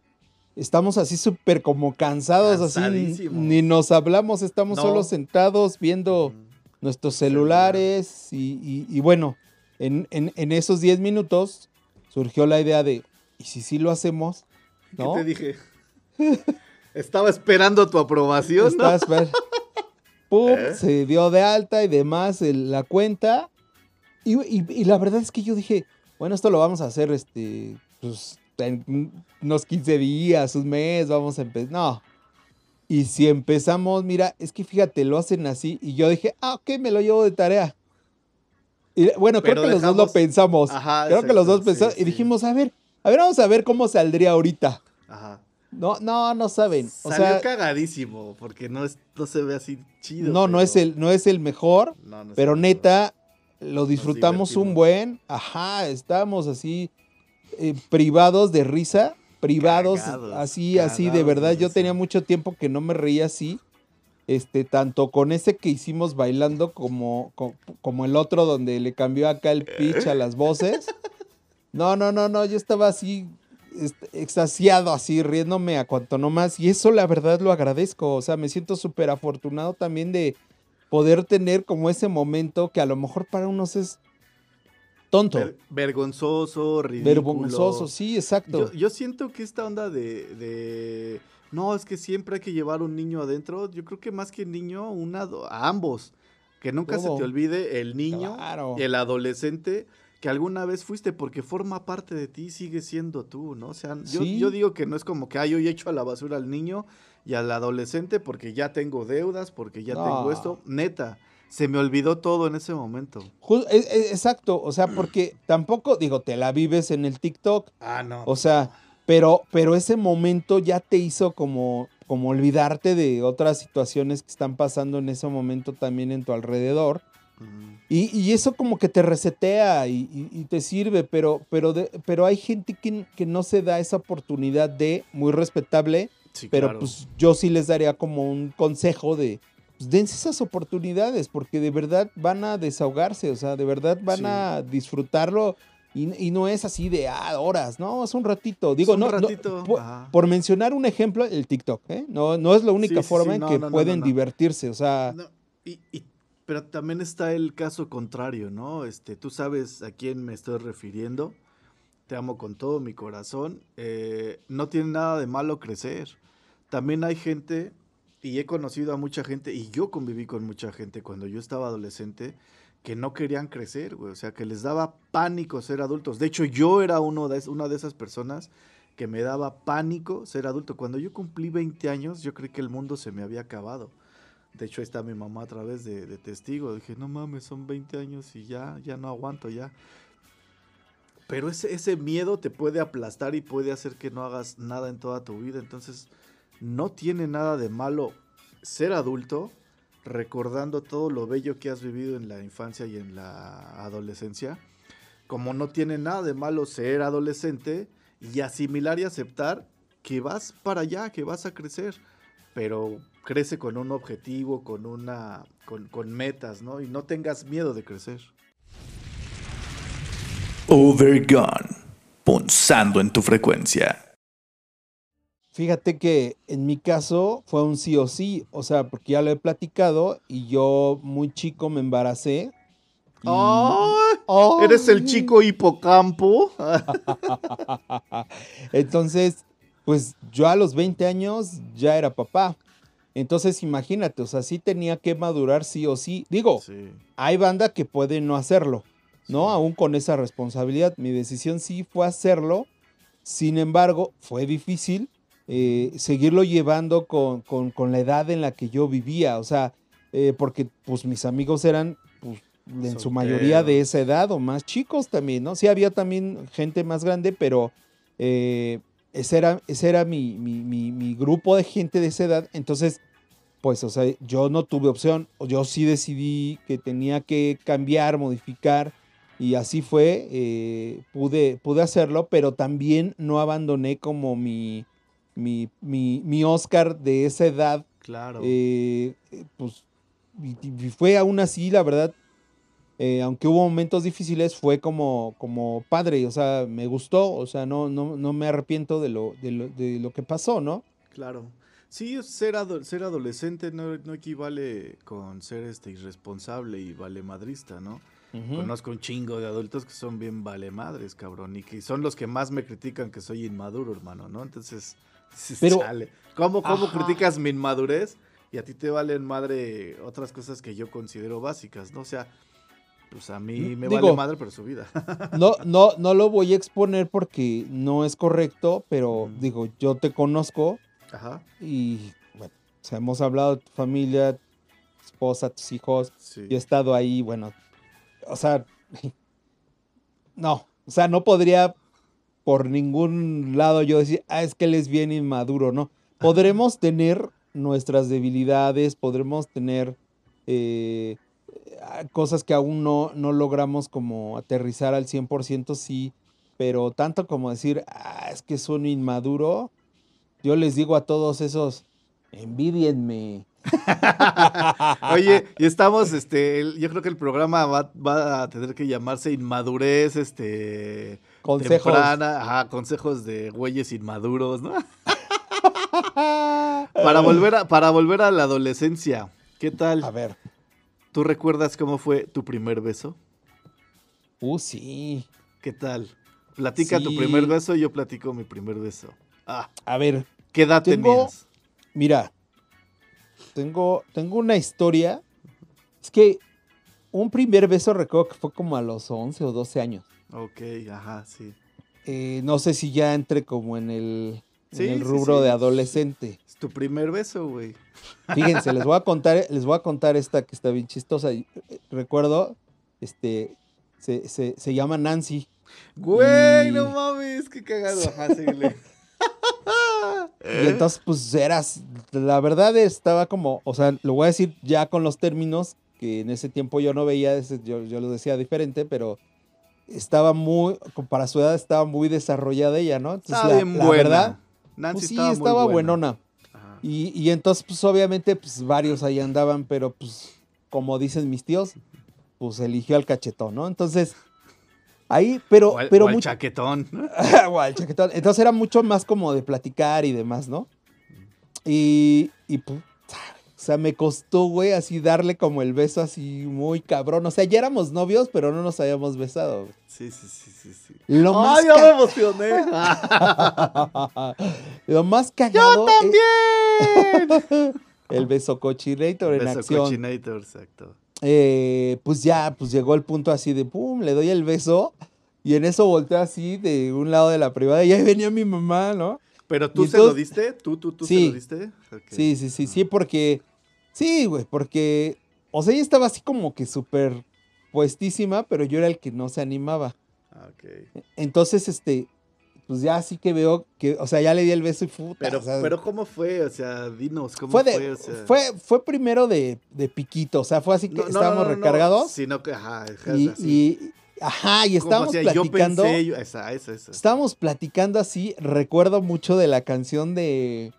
estamos así súper como cansados, así ni nos hablamos, estamos No. solo sentados viendo nuestros Celular. celulares y, y- y bueno, en, en- en esos 10 minutos surgió la idea de, ¿y si sí lo hacemos? ¿Qué ¿No? te dije? Estaba esperando tu aprobación, ¿no? Estás, ver- Pum, ¿Eh? se dio de alta y demás el- la cuenta. Y, y- y la verdad es que yo dije, bueno, esto lo vamos a hacer este, pues, en unos 15 días, un mes, vamos a empezar. No, Y si empezamos, mira, es que fíjate, lo hacen así. Y yo dije, ah, ok, me lo llevo de tarea. Y bueno, creo que los dos lo pensamos. Ajá, creo que los dos sí, pensamos. y dijimos, a ver, a ver, vamos a ver cómo saldría ahorita. Ajá. No, no, no saben. O Salió sea, cagadísimo, porque no, es, no se ve así chido. no, no es el, no es el mejor. no, no es Pero el neta, lo disfrutamos un buen. Ajá, estábamos así eh, privados de risa. Privados, Cagados, así, así, de verdad. Yo tenía mucho tiempo que no me reía así. Este, tanto con ese que hicimos bailando como, co- como, el otro donde le cambió acá el pitch a las voces. No, no, no, no, yo estaba así este, extasiado, así, riéndome a cuanto no más. Y eso la verdad lo agradezco. O sea, me siento súper afortunado también de poder tener como ese momento que a lo mejor para unos es tonto, Ver- vergonzoso, ridículo. vergonzoso, sí, exacto. Yo, yo siento que esta onda de, de, No, es que siempre hay que llevar un niño adentro. Yo creo que más que niño, un ado- a ambos. Que nunca se te olvide el niño, Claro. el adolescente que alguna vez fuiste, porque forma parte de ti, sigue siendo tú, ¿no? O sea, yo, Sí. yo digo que no es como que, ay, yo echo a la basura al niño y al adolescente porque ya tengo deudas, porque ya tengo esto. Neta, se me olvidó todo en ese momento. E- e- exacto, o sea, porque tampoco, digo, te la vives en el TikTok, Ah, no. o sea, pero, pero ese momento ya te hizo como, como olvidarte de otras situaciones que están pasando en ese momento también en tu alrededor. Y, y eso como que te resetea y, y- y te sirve, pero, pero, de- pero hay gente que, que no se da esa oportunidad de, muy respetable, sí, pero claro. pues yo sí les daría como un consejo de, pues dense esas oportunidades, porque de verdad van a desahogarse, o sea, de verdad van Sí. a disfrutarlo y, y no es así de ah, horas, no, es un ratito. Digo, un no, no, ratito, po- ajá. por mencionar un ejemplo, el TikTok, ¿eh? No, no es la única Sí, forma sí, en no, que no, no, no, pueden no. divertirse, o sea, No, y, y- pero también está el caso contrario, ¿no? Este, tú sabes a quién me estoy refiriendo. Te amo con todo mi corazón. eh, no tiene nada de malo crecer. También hay gente, y he conocido a mucha gente, y yo conviví con mucha gente cuando yo estaba adolescente, que no querían crecer, güey. O sea, que les daba pánico ser adultos. De hecho, yo era uno de, una de esas personas que me daba pánico ser adulto. Cuando yo cumplí 20 años, yo creí que el mundo se me había acabado. De hecho, ahí está mi mamá a través de, de testigo. Dije, no mames, son 20 años y ya, ya no aguanto, ya. Pero ese, ese miedo te puede aplastar y puede hacer que no hagas nada en toda tu vida. Entonces, no tiene nada de malo ser adulto, recordando todo lo bello que has vivido en la infancia y en la adolescencia. Como no tiene nada de malo ser adolescente y asimilar y aceptar que vas para allá, que vas a crecer. Pero crece con un objetivo, con una. con, con metas, ¿no? Y no tengas miedo de crecer. Overgone. Punzando en tu frecuencia. Fíjate que en mi caso fue un sí o sí, o sea, porque ya lo he platicado y yo muy chico me embaracé. y- ¡Ay! ¡Ay! ¿Eres el chico hipocampo? Entonces, pues yo a los 20 años ya era papá. Entonces, imagínate, o sea, sí tenía que madurar sí o sí. Digo, Sí. hay banda que puede no hacerlo, ¿no? Sí. Aún con esa responsabilidad. Mi decisión sí fue hacerlo. Sin embargo, fue difícil eh, seguirlo llevando con, con- con la edad en la que yo vivía. O sea, eh, porque pues mis amigos eran pues, en su mayoría de esa edad o más chicos también, ¿no? Sí había también gente más grande, pero eh, ese era, ese era mi, mi- mi- mi grupo de gente de esa edad. Entonces, pues, o sea, yo no tuve opción. Yo sí decidí que tenía que cambiar, modificar. Y así fue, pude, pude hacerlo, pero también no abandoné como mi, mi, mi, mi Oscar de esa edad. Claro. eh, eh, pues, y, y fue aún así, la verdad, eh, aunque hubo momentos difíciles, fue como, como padre, o sea, me gustó, o sea, no, no, no me arrepiento de lo, de lo, de lo que pasó, ¿no? Claro. Sí, ser, ado- ser adolescente no, no equivale con ser este irresponsable y vale madrista, Conozco un chingo de adultos que son bien vale madres, cabrón, y que son los que más me critican que soy inmaduro, hermano, ¿no? Entonces, Pero- chale. ¿Cómo, cómo Ajá. criticas mi inmadurez y a ti te valen madre otras cosas que yo considero básicas, ¿no? O sea, pues a mí me Digo- vale madre, pero su vida. No, no, no lo voy a exponer porque no es correcto, pero digo, yo te conozco Ajá. y bueno, O sea, hemos hablado de tu familia, tu esposa, tus hijos. Sí. Yo he estado ahí, bueno, o sea, no, o sea, no podría por ningún lado yo decir, ah, es que él es bien inmaduro, ¿no? Podremos tener nuestras debilidades, podremos tener eh, ah, cosas que aún no, no logramos como aterrizar al 100%, sí, pero tanto como decir, ah, es que es un inmaduro, yo les digo a todos esos, envidienme. Oye, y estamos, este, el- yo creo que el programa va, va a tener que llamarse Inmadurez, este, Consejos. temprana, ajá, consejos de güeyes inmaduros, ¿no? para volver a, para volver a la adolescencia, ¿qué tal? A ver, ¿Tú recuerdas cómo fue tu primer beso? uh, sí. ¿Qué tal? Platica tu primer beso y yo platico mi primer beso. Ah, A ver, ¿qué edad Tengo- tenías? Mira, tengo, tengo una historia. Es que un primer beso recuerdo que fue como a los 11 o 12 años. Ok, ajá, sí. Eh, no sé si ya entre como en el, en rubro sí. de adolescente. Es tu primer beso, güey. Fíjense, les voy a contar, les voy a contar esta que está bien chistosa. Eh, Recuerdo, este, se, se, se llama Nancy. Güey, Y- no mames, qué cagado. Ajá, síguele. Y entonces, pues eras, la verdad estaba como, o sea, lo voy a decir ya con los términos que en ese tiempo yo no veía, yo, yo lo decía diferente, pero estaba muy, para su edad estaba muy desarrollada ella, ¿no? Entonces, Estaba la, bien la buena. verdad, Nancy pues sí, estaba, estaba, muy buena. buenona. Y, y entonces, pues obviamente, pues varios ahí andaban, pero pues, como dicen mis tíos, pues eligió al cachetón, ¿no? Entonces, ahí, pero, o al, pero o al mucho- chaquetón. o al chaquetón. Entonces era mucho más como de platicar y demás, ¿no? Y, y pues, o sea, me costó, güey, así darle como el beso así muy cabrón. O sea, ya éramos novios, pero no nos habíamos besado. güey. Sí, sí, sí, sí, sí. Lo más, ¡Ay, ya ca- me emocioné! Lo más cagado. ¡También! El beso cochinator en Beso acción. cochinator, exacto. Eh, pues ya, pues llegó el punto así de pum, le doy el beso. Y en eso volteé así de un lado de la privada y ahí venía mi mamá, ¿no? ¿Pero tú Y se lo entonces- diste? ¿Tú, tú, tú se Sí. lo diste? Sí, sí, sí, sí, porque. Sí, güey, porque. O sea, ella estaba así como que súper puestísima, pero yo era el que no se animaba. Ah, ok. Entonces, este. Pues ya así que veo que. O sea, ya le di el beso y puta. Pero, o sea, pero ¿cómo fue? O sea, dinos, ¿cómo fue, fue? O sea, fue, fue primero de, de piquito. O sea, fue así que no, estábamos no, no, no, recargados. Sino que, ajá, y, así. y- Ajá, y estábamos yo platicando. pensé, yo- esa, esa, esa. Estábamos platicando así. Recuerdo mucho de la canción de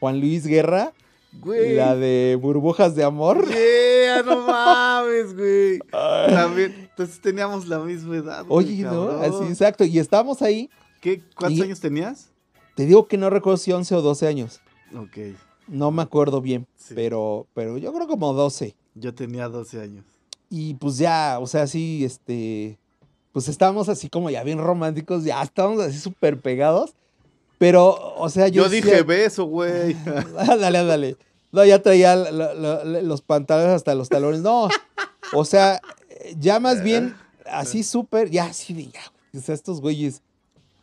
Juan Luis Guerra. Güey. La de Burbujas de Amor. Yeah, no mames, güey. También, entonces teníamos la misma edad. güey, Oye, ¿no? Así, exacto. Y estábamos ahí. ¿Qué, ¿Cuántos Y- años tenías? Te digo que no recuerdo si 11 o 12 años. Ok, No me acuerdo bien. Sí. Pero, pero yo creo como 12. yo tenía 12 años. Y pues ya, o sea, así, este. Pues estábamos así como ya bien románticos. Ya estábamos así súper pegados. Pero, o sea, yo. Yo, decía- dije beso, güey. dale, dale. No, ya traía lo- lo- lo- los pantalones hasta los talones. No. O sea, ya más bien así súper, ya así de ya. O sea, estos güeyes,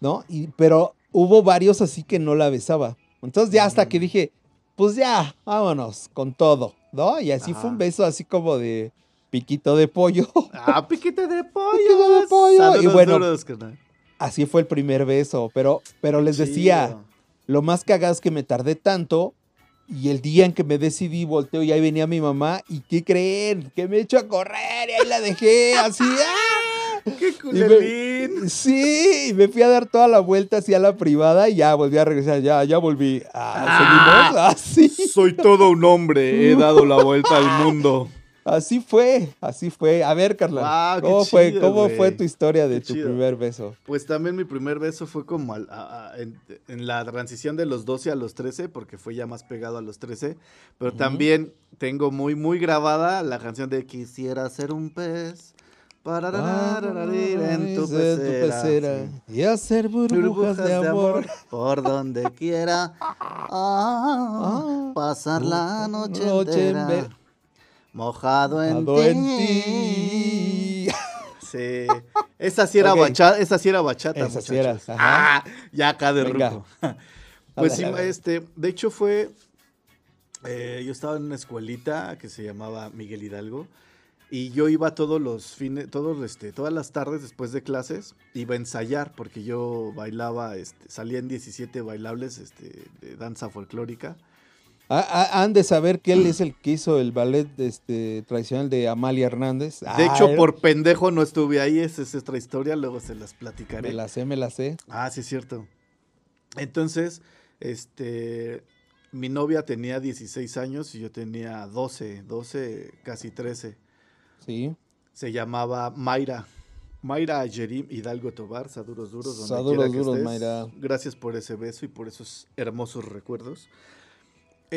¿no? Y, pero hubo varios así que no la besaba. Entonces ya hasta que dije, pues ya, vámonos con todo, ¿no? Y así fue un beso así como de piquito de pollo. Ah, piquete de pollo. Piquete de pollo. Saludos Y bueno, duros. Así fue el primer beso. Pero, pero les decía. Lo más cagado es que me tardé tanto y el día en que me decidí volteo y ahí venía mi mamá y ¿qué creen? Que me echó a correr y ahí la dejé así. ¡ah! ¡Qué Y culerín! me- sí, y me fui a dar toda la vuelta hacia la privada y ya volví a regresar, ya, ya volví. Ah, seguimos así. Soy todo un hombre, he dado la vuelta al mundo. Así fue, así fue. A ver, Carla, qué ¿cómo, fue, chido, ¿cómo fue tu historia de Qué tu chido. primer beso? Pues también mi primer beso fue como al- a- a- en, en la transición de los 12 a los 13, porque fue ya más pegado a los 13. Pero también tengo muy, muy grabada la canción de Quisiera ser un pez. Parararararir, en tu pecera. sí. Y hacer burbujas, de amor. por donde quiera ah, pasar la noche, noche en entera ver- mojado en Mojado en ti. Sí. Esa sí era bachata, esa sí era bachata, Esa sí era. Ah, ya acá de ruco. Pues sí, este, de hecho fue eh, yo estaba en una escuelita que se llamaba Miguel Hidalgo y yo iba todos los fines, todos, este, todas las tardes después de clases, iba a ensayar porque yo bailaba, este, salía en 17 bailables este, de danza folclórica. Ah, ah, han de saber que él es el que hizo el ballet este, tradicional de Amalia Hernández. De Ah, hecho, él- por pendejo no estuve ahí, esa es otra historia, luego se las platicaré. Me la sé, me la sé. Ah, sí, es cierto. Entonces, este, mi novia tenía 16 años y yo tenía 12, 12, casi 13. Sí. Se llamaba Mayra. Mayra Yerim Hidalgo Tobar, Saduros Duros, donde Saduros duros, estés. Mayra. Gracias por ese beso y por esos hermosos recuerdos.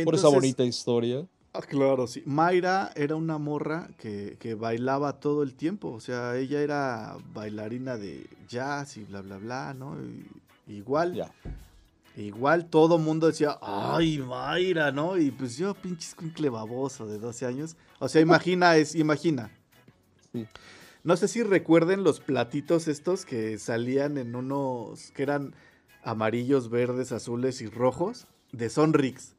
Por esa bonita historia. Ah, claro, sí. Mayra era una morra que, que bailaba todo el tiempo. O sea, ella era bailarina de jazz y bla, bla, bla, ¿no? Y- igual, Ya. Igual todo mundo decía, ay, Mayra, ¿no? Y pues yo, pinche escuincle baboso de 12 años. O sea, imagina, es, imagina. Sí. No sé si recuerden los platitos estos que salían en unos, que eran amarillos, verdes, azules y rojos, de Sonrix.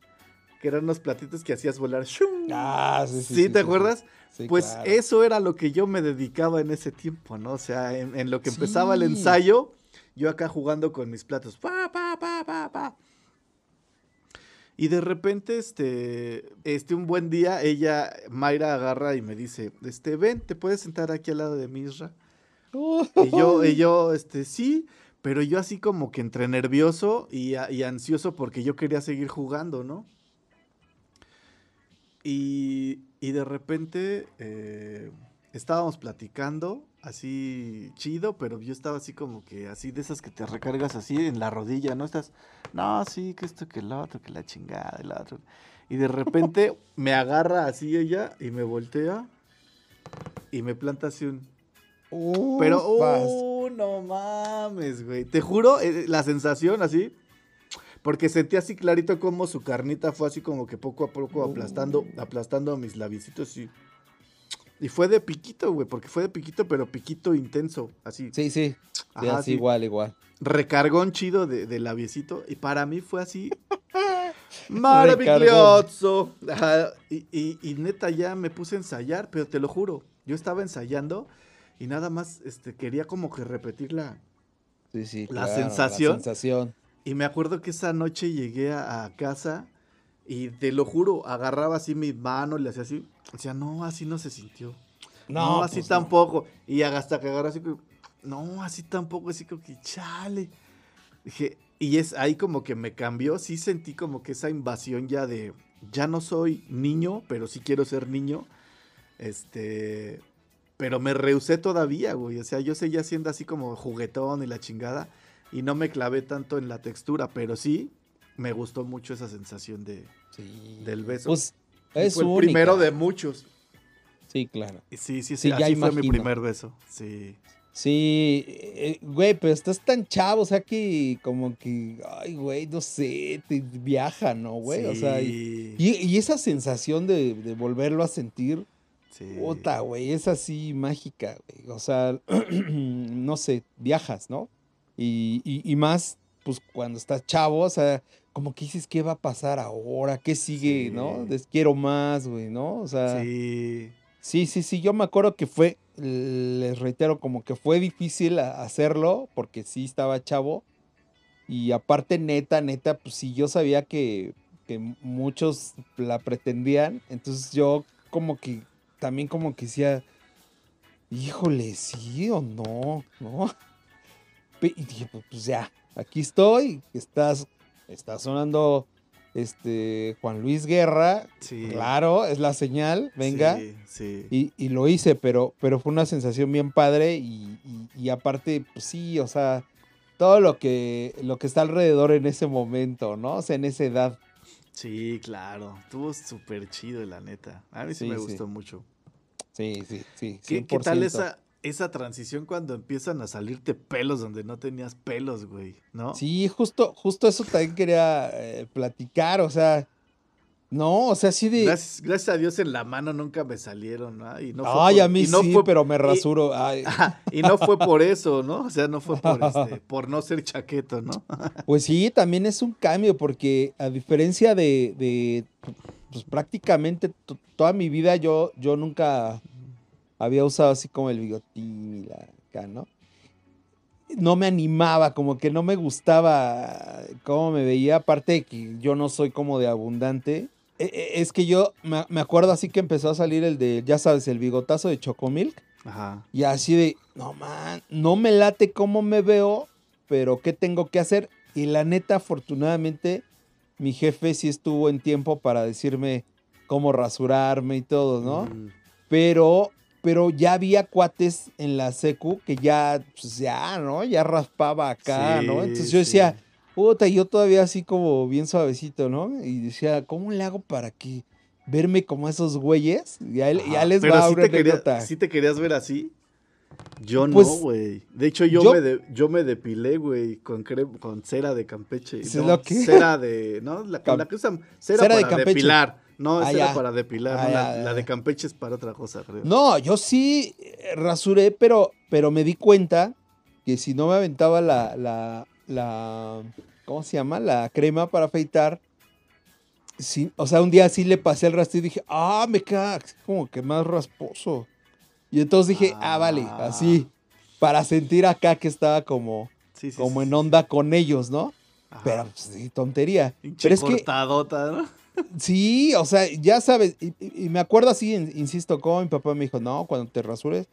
Que eran unos platitos que hacías volar. ¡shum! Ah, sí, sí. ¿Sí, sí, te acuerdas? Pues claro. eso era lo que yo me dedicaba en ese tiempo, ¿no? O sea, en, en lo que empezaba el ensayo, yo acá jugando con mis platos. Pa, pa, pa, pa, pa. Y de repente, este, este, un buen día, ella, Mayra, agarra y me dice, este, ven, ¿te puedes sentar aquí al lado de Misra? Y yo, y yo, este, sí, pero yo así como que entre nervioso y, ansioso porque yo quería seguir jugando, ¿no? Y, y de repente eh, estábamos platicando, así chido, pero yo estaba así como que así de esas que te recargas así en la rodilla, ¿no? Estás, no, sí, que esto, que el otro, que la chingada, el otro. Y de repente me agarra así ella y me voltea y me planta así un... Pero, Ufas. uh, no mames, güey. Te juro, eh, la sensación así. Porque sentí así clarito como su carnita fue así como que poco a poco aplastando, aplastando mis labiecitos y. Y fue de piquito, güey, porque fue de piquito, pero piquito intenso, así. Sí, sí. Sí, Ajá, así sí. igual, igual. Recargón chido de, de labiecito. Y para mí fue así. Maravilloso. Y, y- y neta, ya me puse a ensayar, pero te lo juro. Yo estaba ensayando y nada más este, quería como que repetir la, Sí, sí. La claro, sensación. La sensación. Y me acuerdo que esa noche llegué a, a casa y te lo juro, agarraba así mi mano y le hacía así. Decía, no, así no se sintió. No, así pues no. tampoco. Y hasta que agarré así, como, no, así tampoco, así como que chale. Dije, y es ahí como que me cambió, sí sentí como que esa invasión ya de, ya no soy niño, pero sí quiero ser niño. Este, pero me rehusé todavía, güey. O sea, yo seguía siendo así como juguetón y la chingada. Y no me clavé tanto en la textura, pero sí me gustó mucho esa sensación de, Sí. del beso. Pues es fue el única. primero de muchos. Sí, claro. Sí, sí, sí, ya así fue mi primer beso. Sí. Sí, eh, güey, pero estás tan chavo, o sea que como que, ay, güey, no sé, te viaja, ¿no, güey? O sea, y- y esa sensación de, de volverlo a sentir, sí. puta, güey, es así mágica, güey. O sea, no sé, viajas, ¿no? Y, y- y más, pues cuando estás chavo, o sea, como que dices, ¿qué va a pasar ahora? ¿Qué sigue, Sí. no? Les quiero más, güey, ¿no? O sea, Sí. Sí, sí, sí, yo me acuerdo que fue, les reitero, como que fue difícil hacerlo porque sí estaba chavo. Y aparte, neta, neta, pues sí, yo sabía que, que muchos la pretendían. Entonces yo como que también como que decía, híjole, sí o no, ¿no? Y dije, pues, pues ya, aquí estoy, estás, está sonando este Juan Luis Guerra, Sí. Claro, es la señal, venga. Sí, sí. Y, y lo hice, pero, pero fue una sensación bien padre y, y- y aparte, pues sí, o sea, todo lo que, lo que está alrededor en ese momento, ¿no? O sea, en esa edad. Sí, claro. Estuvo súper chido, la neta. A mí sí, me gustó mucho. Sí, sí, sí. ¿Qué, qué tal 100%. esa, esa transición cuando empiezan a salirte pelos donde no tenías pelos, güey? ¿No? Sí, justo, justo eso también quería eh, platicar, o sea, no, o sea, sí de... Gracias, gracias a Dios en la mano nunca me salieron, ¿no? Y no fue Ay, por- a mí y no sí, fue- pero me y- rasuro. ay. Y no fue por eso, ¿no? O sea, no fue por, este, por no ser chaqueto, ¿no? Pues sí, también es un cambio, porque a diferencia de, de, pues prácticamente to- toda mi vida yo, yo nunca había usado así como el bigotín y la acá, ¿no? No me animaba, como que no me gustaba cómo me veía, aparte de que yo no soy como de abundante. E- e- Es que yo me me acuerdo así que empezó a salir el de, ya sabes, el bigotazo de Chocomilk. Ajá. Y así de, no man, no me late cómo me veo, pero ¿qué tengo que hacer? Y la neta, afortunadamente, mi jefe sí estuvo en tiempo para decirme cómo rasurarme y todo, ¿no? Mm. Pero, pero ya había cuates en la secu que ya, pues ya, ¿no? Ya raspaba acá, Sí, ¿no? Entonces yo decía, puta, yo todavía así como bien suavecito, ¿no? Y decía, ¿cómo le hago para que verme como esos güeyes? Ya, ya les va sí una te, quería- sí te querías ver así. Yo Pues, no, güey. De hecho, yo, yo- me de- yo me depilé, güey, con, cera de Campeche. ¿Eso es No, lo que? Cera de, ¿no? La, Cam- la que usan, cera, Cera de Campeche. depilar. No, Ah, cera ya. para depilar. Ah, no, la, la de Campeche es para otra cosa, creo. No, yo sí rasuré, pero, pero me di cuenta que si no me aventaba la, la, la, ¿cómo se llama? La crema para afeitar. Sí, o sea, un día sí le pasé el rastro y dije, ah, me así como que más rasposo. Y entonces dije, ah, vale, Ah. así, para sentir acá que estaba como, Sí, sí, como en onda con ellos, ¿no? Ajá. Pero, pues, sí, tontería. Pero es que. Sí, o sea, ya sabes, y, me acuerdo así, in- insisto, como mi papá me dijo, no, cuando te rasures,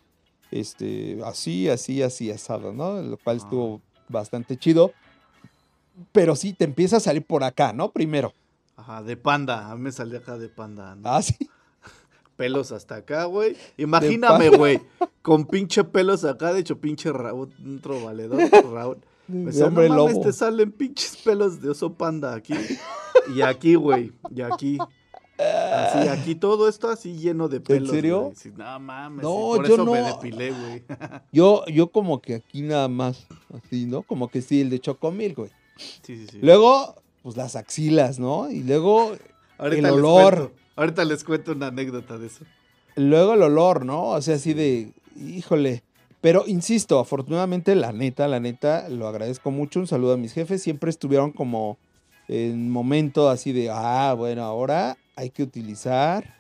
este, así, así, así, asado, ¿no? Lo cual Ah. estuvo bastante chido. Pero sí, te empieza a salir por acá, ¿no? Primero. Ajá, de panda. A mí me salía acá de panda. ¿no? Ah, sí. Pelos hasta acá, güey. Imagíname, güey. Con pinche pelos acá, de hecho, pinche Raúl, otro valedor, Raúl. Me De decía, hombre no mames, lobo. te salen pinches pelos de oso panda aquí. Y aquí, güey. Y aquí. Así, aquí todo esto así lleno de pelos. serio? güey. Sí, no mames. No, sí, por yo eso me no. depilé, güey. Yo, yo como que aquí nada más, así, ¿no? Como que sí, el de Chocomil, güey. Sí, sí, sí. Luego, pues las axilas, ¿no? Y luego, Ahorita el les olor. cuento- ahorita les cuento una anécdota de eso. Luego el olor, ¿no? O sea, así de, híjole. Pero insisto, afortunadamente, la neta, la neta, lo agradezco mucho. Un saludo a mis jefes. Siempre estuvieron como en momento así de, ah, bueno, ahora hay que utilizar,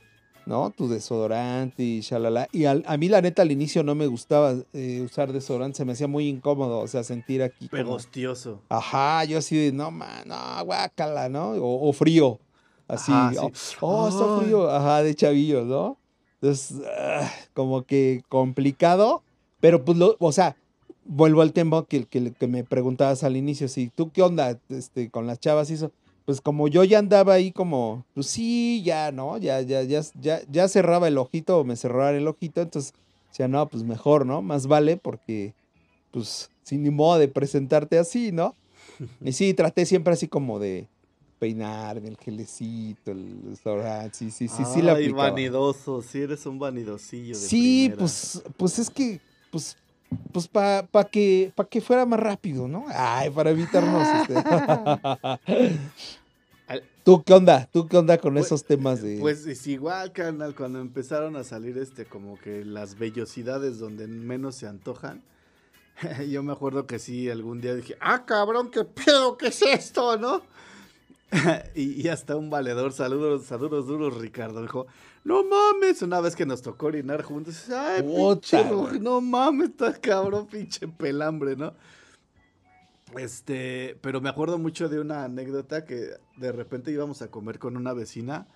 ¿no? Tu desodorante y shalala. Y al- a mí, la neta, al inicio no me gustaba eh, usar desodorante. Se me hacía muy incómodo, o sea, sentir aquí. como- Pegostioso. Ajá, yo así de, no, man, no, guácala, ¿no? O, o frío. Así, Ajá, oh, sí. oh, está frío. Ajá, de chavillos, ¿no? Entonces, ah, como que complicado, pero pues, lo, o sea, vuelvo al tema que, que, que me preguntabas al inicio, si tú qué onda este, con las chavas y eso. Pues como yo ya andaba ahí como, pues sí, ya, ¿no? Ya, ya, ya, ya, ya cerraba el ojito o me cerraba el ojito, entonces decía, no, pues mejor, ¿no? Más vale porque, pues, sin ni modo de presentarte así, ¿no? Y sí, traté siempre así como de peinarme, el gelecito, el restaurante, sí, sí, sí, sí la Ay, aplicaba. vanidoso. Sí, eres un vanidosillo. De Sí, primera. pues, pues es que, pues, pues para pa que, pa que fuera más rápido, ¿no? Ay, para evitarnos. este. ¿Tú qué onda? ¿Tú qué onda con Pues- esos temas de...? Pues es igual, carnal, cuando empezaron a salir este, como que las vellosidades donde menos se antojan. Yo me acuerdo que sí, algún día dije, ah, cabrón, qué pedo, ¿qué es esto, no? y, y hasta un valedor, saludos, saludos duros, Ricardo, dijo, no mames, una vez que nos tocó orinar juntos, ay, pinche, no mames, estás cabrón, pinche pelambre, ¿no? Este, pero me acuerdo mucho de una anécdota que de repente íbamos a comer con una vecina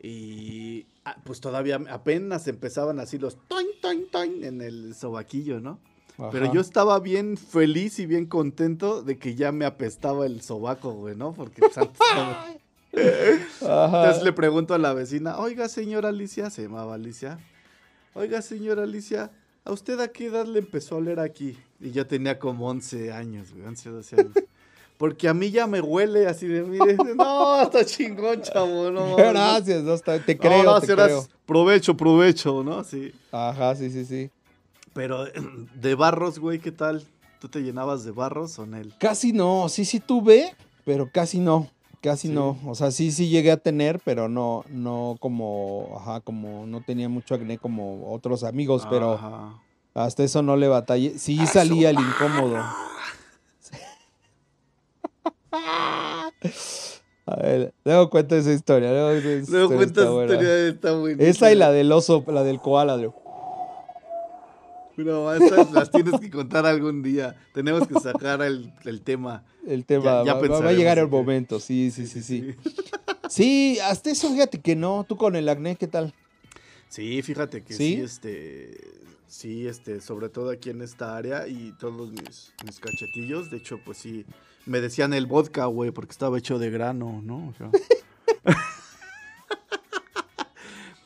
y ah, pues todavía apenas empezaban así los toin, toin, toin en el sobaquillo, ¿no? Pero yo estaba bien feliz y bien contento de que ya me apestaba el sobaco, güey, ¿no? Porque pues, antes no- Ajá. Entonces le pregunto a la vecina, oiga señora Alicia, se llamaba Alicia, oiga señora Alicia, ¿a usted a qué edad le empezó a oler aquí? Y yo tenía como 11 años, güey, 11, 12 años. Porque a mí ya me huele así de, mire, no, está chingón, chavo, no. mames, no". Gracias, no, está- te creo, no, te sí, ahora creo. Provecho, provecho, ¿no? Sí. Ajá, sí, sí, sí. Pero de barros, güey, ¿qué tal? ¿Tú te llenabas de barros o en él? Casi no, sí, sí tuve, pero casi no, casi Sí. no. O sea, sí, sí llegué a tener, pero no, no como, ajá, como no tenía mucho acné como otros amigos, pero hasta eso no le batallé. Sí salía el incómodo. A ver, luego cuento esa historia. Luego, esa Luego historia cuentas está buena. historia, está buena. Esa y la del oso, la del koala. de- No, esas las tienes que contar algún día. Tenemos que sacar el, el tema. El tema. Ya- ya va- va, a llegar el momento. Sí, sí, sí, sí. Sí, hasta eso, fíjate que no. Tú con el acné, ¿qué tal? Sí, fíjate que ¿Sí? sí, este, sí, este, sobre todo aquí en esta área y todos mis, mis cachetillos, de hecho, pues sí, me decían el vodka, güey, porque estaba hecho de grano, ¿no? O sea.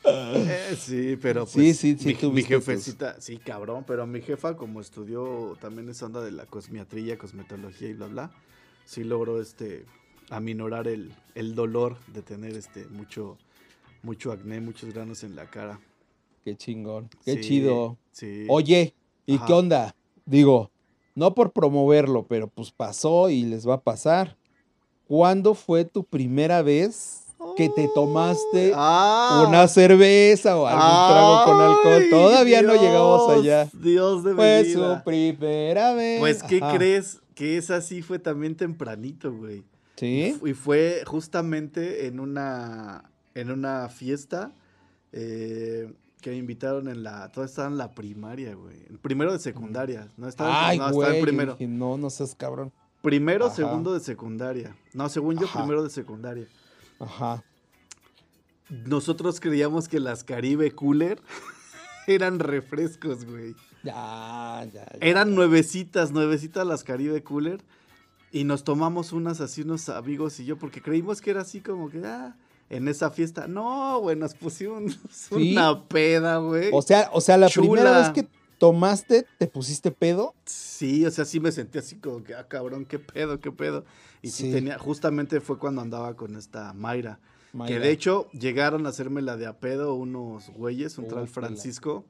Eh, sí, pero Sí, pues sí, sí, mi, mi tuviste tus- jefecita, sí, cabrón, pero mi jefa como estudió también esa onda de la cosmiatría, cosmetología y bla, bla, sí logró, este, aminorar el, el dolor de tener, este, mucho, mucho acné, muchos granos en la cara. Qué chingón. Qué Sí, chido. Sí. Oye, ¿y Ajá. qué onda? Digo, no por promoverlo, pero pues pasó y les va a pasar. ¿Cuándo fue tu primera vez que te tomaste Ah. una cerveza o algún trago con alcohol? Todavía no llegamos allá. Dios de Fue vida. su primera vez. Pues, ¿qué Ajá. crees? Que esa sí fue también tempranito, güey. ¿Sí? Y fue justamente en una, en una fiesta eh, que me invitaron en la... Todos estaban en la primaria, güey. Primero de secundaria. No estaba en, Ay, no, estaba en primero. dije, no, no seas cabrón. Primero, Ajá. segundo de secundaria. No, según yo, Ajá. primero de secundaria. Ajá. Nosotros creíamos que las Caribe Cooler eran refrescos, güey. Ya, ya, ya. Eran nuevecitas, nuevecitas las Caribe Cooler. Y nos tomamos unas así, unos amigos y yo, porque creímos que era así como que, ah, en esa fiesta. No, güey, nos pusimos ¿Sí? una peda, güey. O sea, o sea, la primera vez que tomaste, ¿te pusiste pedo? Sí, o sea, sí me sentí así como que, ah, cabrón, qué pedo, qué pedo. Y sí, Sí. tenía, justamente fue cuando andaba con esta Mayra. Que de hecho llegaron a hacerme la de a pedo unos güeyes, un tal Útala. Francisco,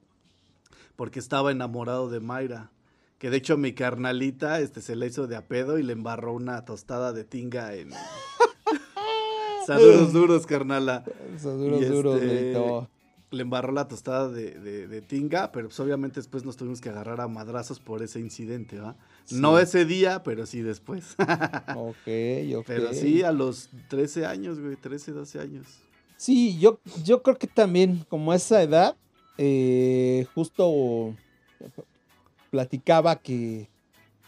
porque estaba enamorado de Mayra. Que de hecho mi carnalita este, se le hizo de a pedo y le embarró una tostada de tinga en... Saludos duros, carnala. Duros, duros, este, todo. Le embarró la tostada de, de- de tinga, pero pues obviamente después nos tuvimos que agarrar a madrazos por ese incidente, ¿va? No ese día, pero sí después. Ok, ok. pero sí a los 13 años, güey, 13, 12 años. Sí, yo, yo creo que también, como a esa edad, eh, justo platicaba que,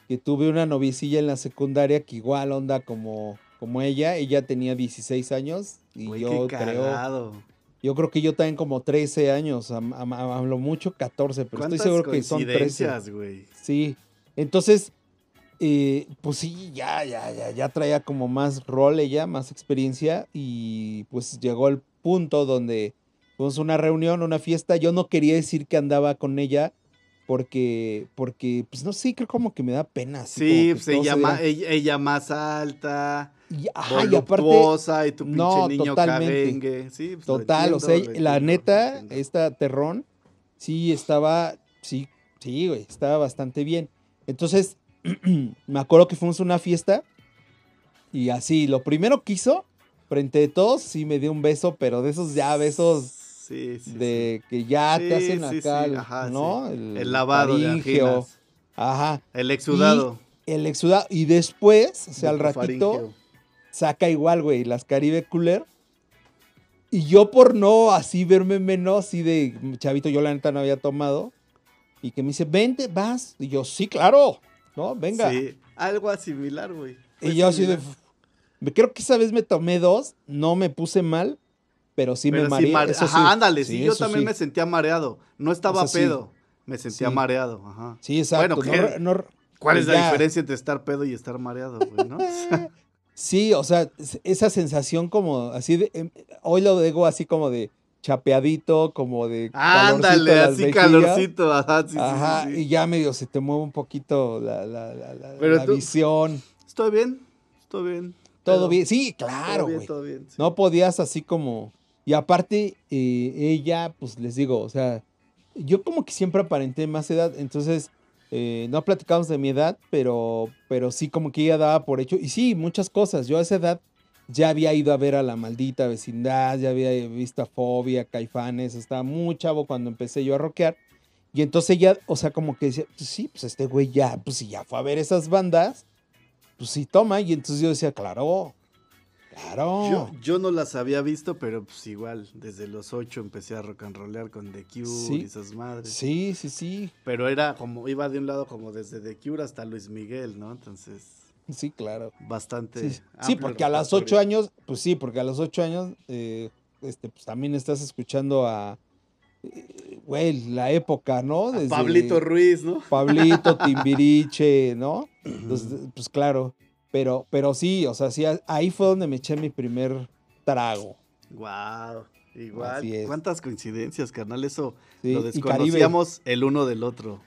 que tuve una noviecilla en la secundaria que igual onda como, como ella. Ella tenía 16 años y yo qué creo, cagado. Yo creo que yo también como 13 años, a, a- a- a lo mucho 14, pero estoy ¿Cuántas seguro que son 13. coincidencias, güey? Sí, entonces, eh, pues sí, ya, ya, ya, ya traía como más rol ella, más experiencia y pues llegó el punto donde fuimos a una reunión, una fiesta, yo no quería decir que andaba con ella porque, porque, pues no sé, creo como que me da pena. así Sí, pues ma- ella más alta, y, ajá, y aparte, y tu pinche no, niño totalmente. Sí, pues, total, o sea, entiendo, la neta, esta Terrón, sí estaba, sí, sí, güey, estaba bastante bien. Entonces, me acuerdo que fuimos a una fiesta y así, lo primero que hizo, frente de todos, sí me dio un beso, pero de esos ya besos Sí, sí, de que ya te hacen acá, sí, el- ajá, ¿no? sí. El lavado de faríngeo, anginas. Ajá, El exudado. el exudado. Y después, o sea, al ratito. Saca igual, güey, las Caribe Cooler. Y yo por no así verme menos, así de chavito, yo la neta no había tomado. Y que me dice, vente, vas. Y yo, sí, claro, ¿no? Venga. Sí, algo similar, güey. Y yo así de, similar. me creo que esa vez me tomé dos, no me puse mal, pero sí Pero me sí mareé. mare- eso Ajá, sí. ándale, sí, yo también sí. me sentía mareado. No estaba Eso sí. pedo, me sentía Sí. mareado, ajá. Sí, exacto. Bueno, no no ¿Cuál pues es la diferencia entre estar pedo y estar mareado, güey, no? Sí, o sea, es- esa sensación como así de, em, hoy lo digo así como de chapeadito, como de Ándale, así calorcito, ajá, sí, Ajá, sí, sí. y ya medio se te mueve un poquito la, la, la, la- Pero la tú- visión. Estoy bien, estoy bien. Todo pero- bien. Sí, claro, güey. sí. No podías así como. Y aparte, eh, ella, pues les digo, o sea, yo como que siempre aparenté más edad, entonces eh, no platicamos de mi edad, pero, pero sí como que ella daba por hecho. Y sí, muchas cosas. Yo a esa edad ya había ido a ver a la maldita vecindad, ya había visto a Fobia, Caifanes, estaba muy chavo cuando empecé yo a rockear. Y entonces ella, o sea, como que decía, pues sí, pues este güey ya, pues si ya fue a ver esas bandas, pues sí toma. Y entonces yo decía, claro, Claro. Yo, yo no las había visto, pero pues igual, desde los ocho empecé a rock and rollear con The Cure Sí. y esas madres. Sí, sí, sí. Pero era como, iba de un lado como desde The Cure hasta Luis Miguel, ¿no? Entonces, Sí, claro. bastante. Sí, porque a los ocho años, pues sí, porque a los ocho años, eh, este, pues también estás escuchando a, eh, güey, la época, ¿no? Desde Pablito Ruiz, ¿no? Pablito, Timbiriche, ¿no? Entonces, pues claro, pero, pero sí, o sea, sí, ahí fue donde me eché mi primer trago. Wow. Igual. ¿Cuántas coincidencias, carnal? Eso Sí, lo desconocíamos el uno del otro.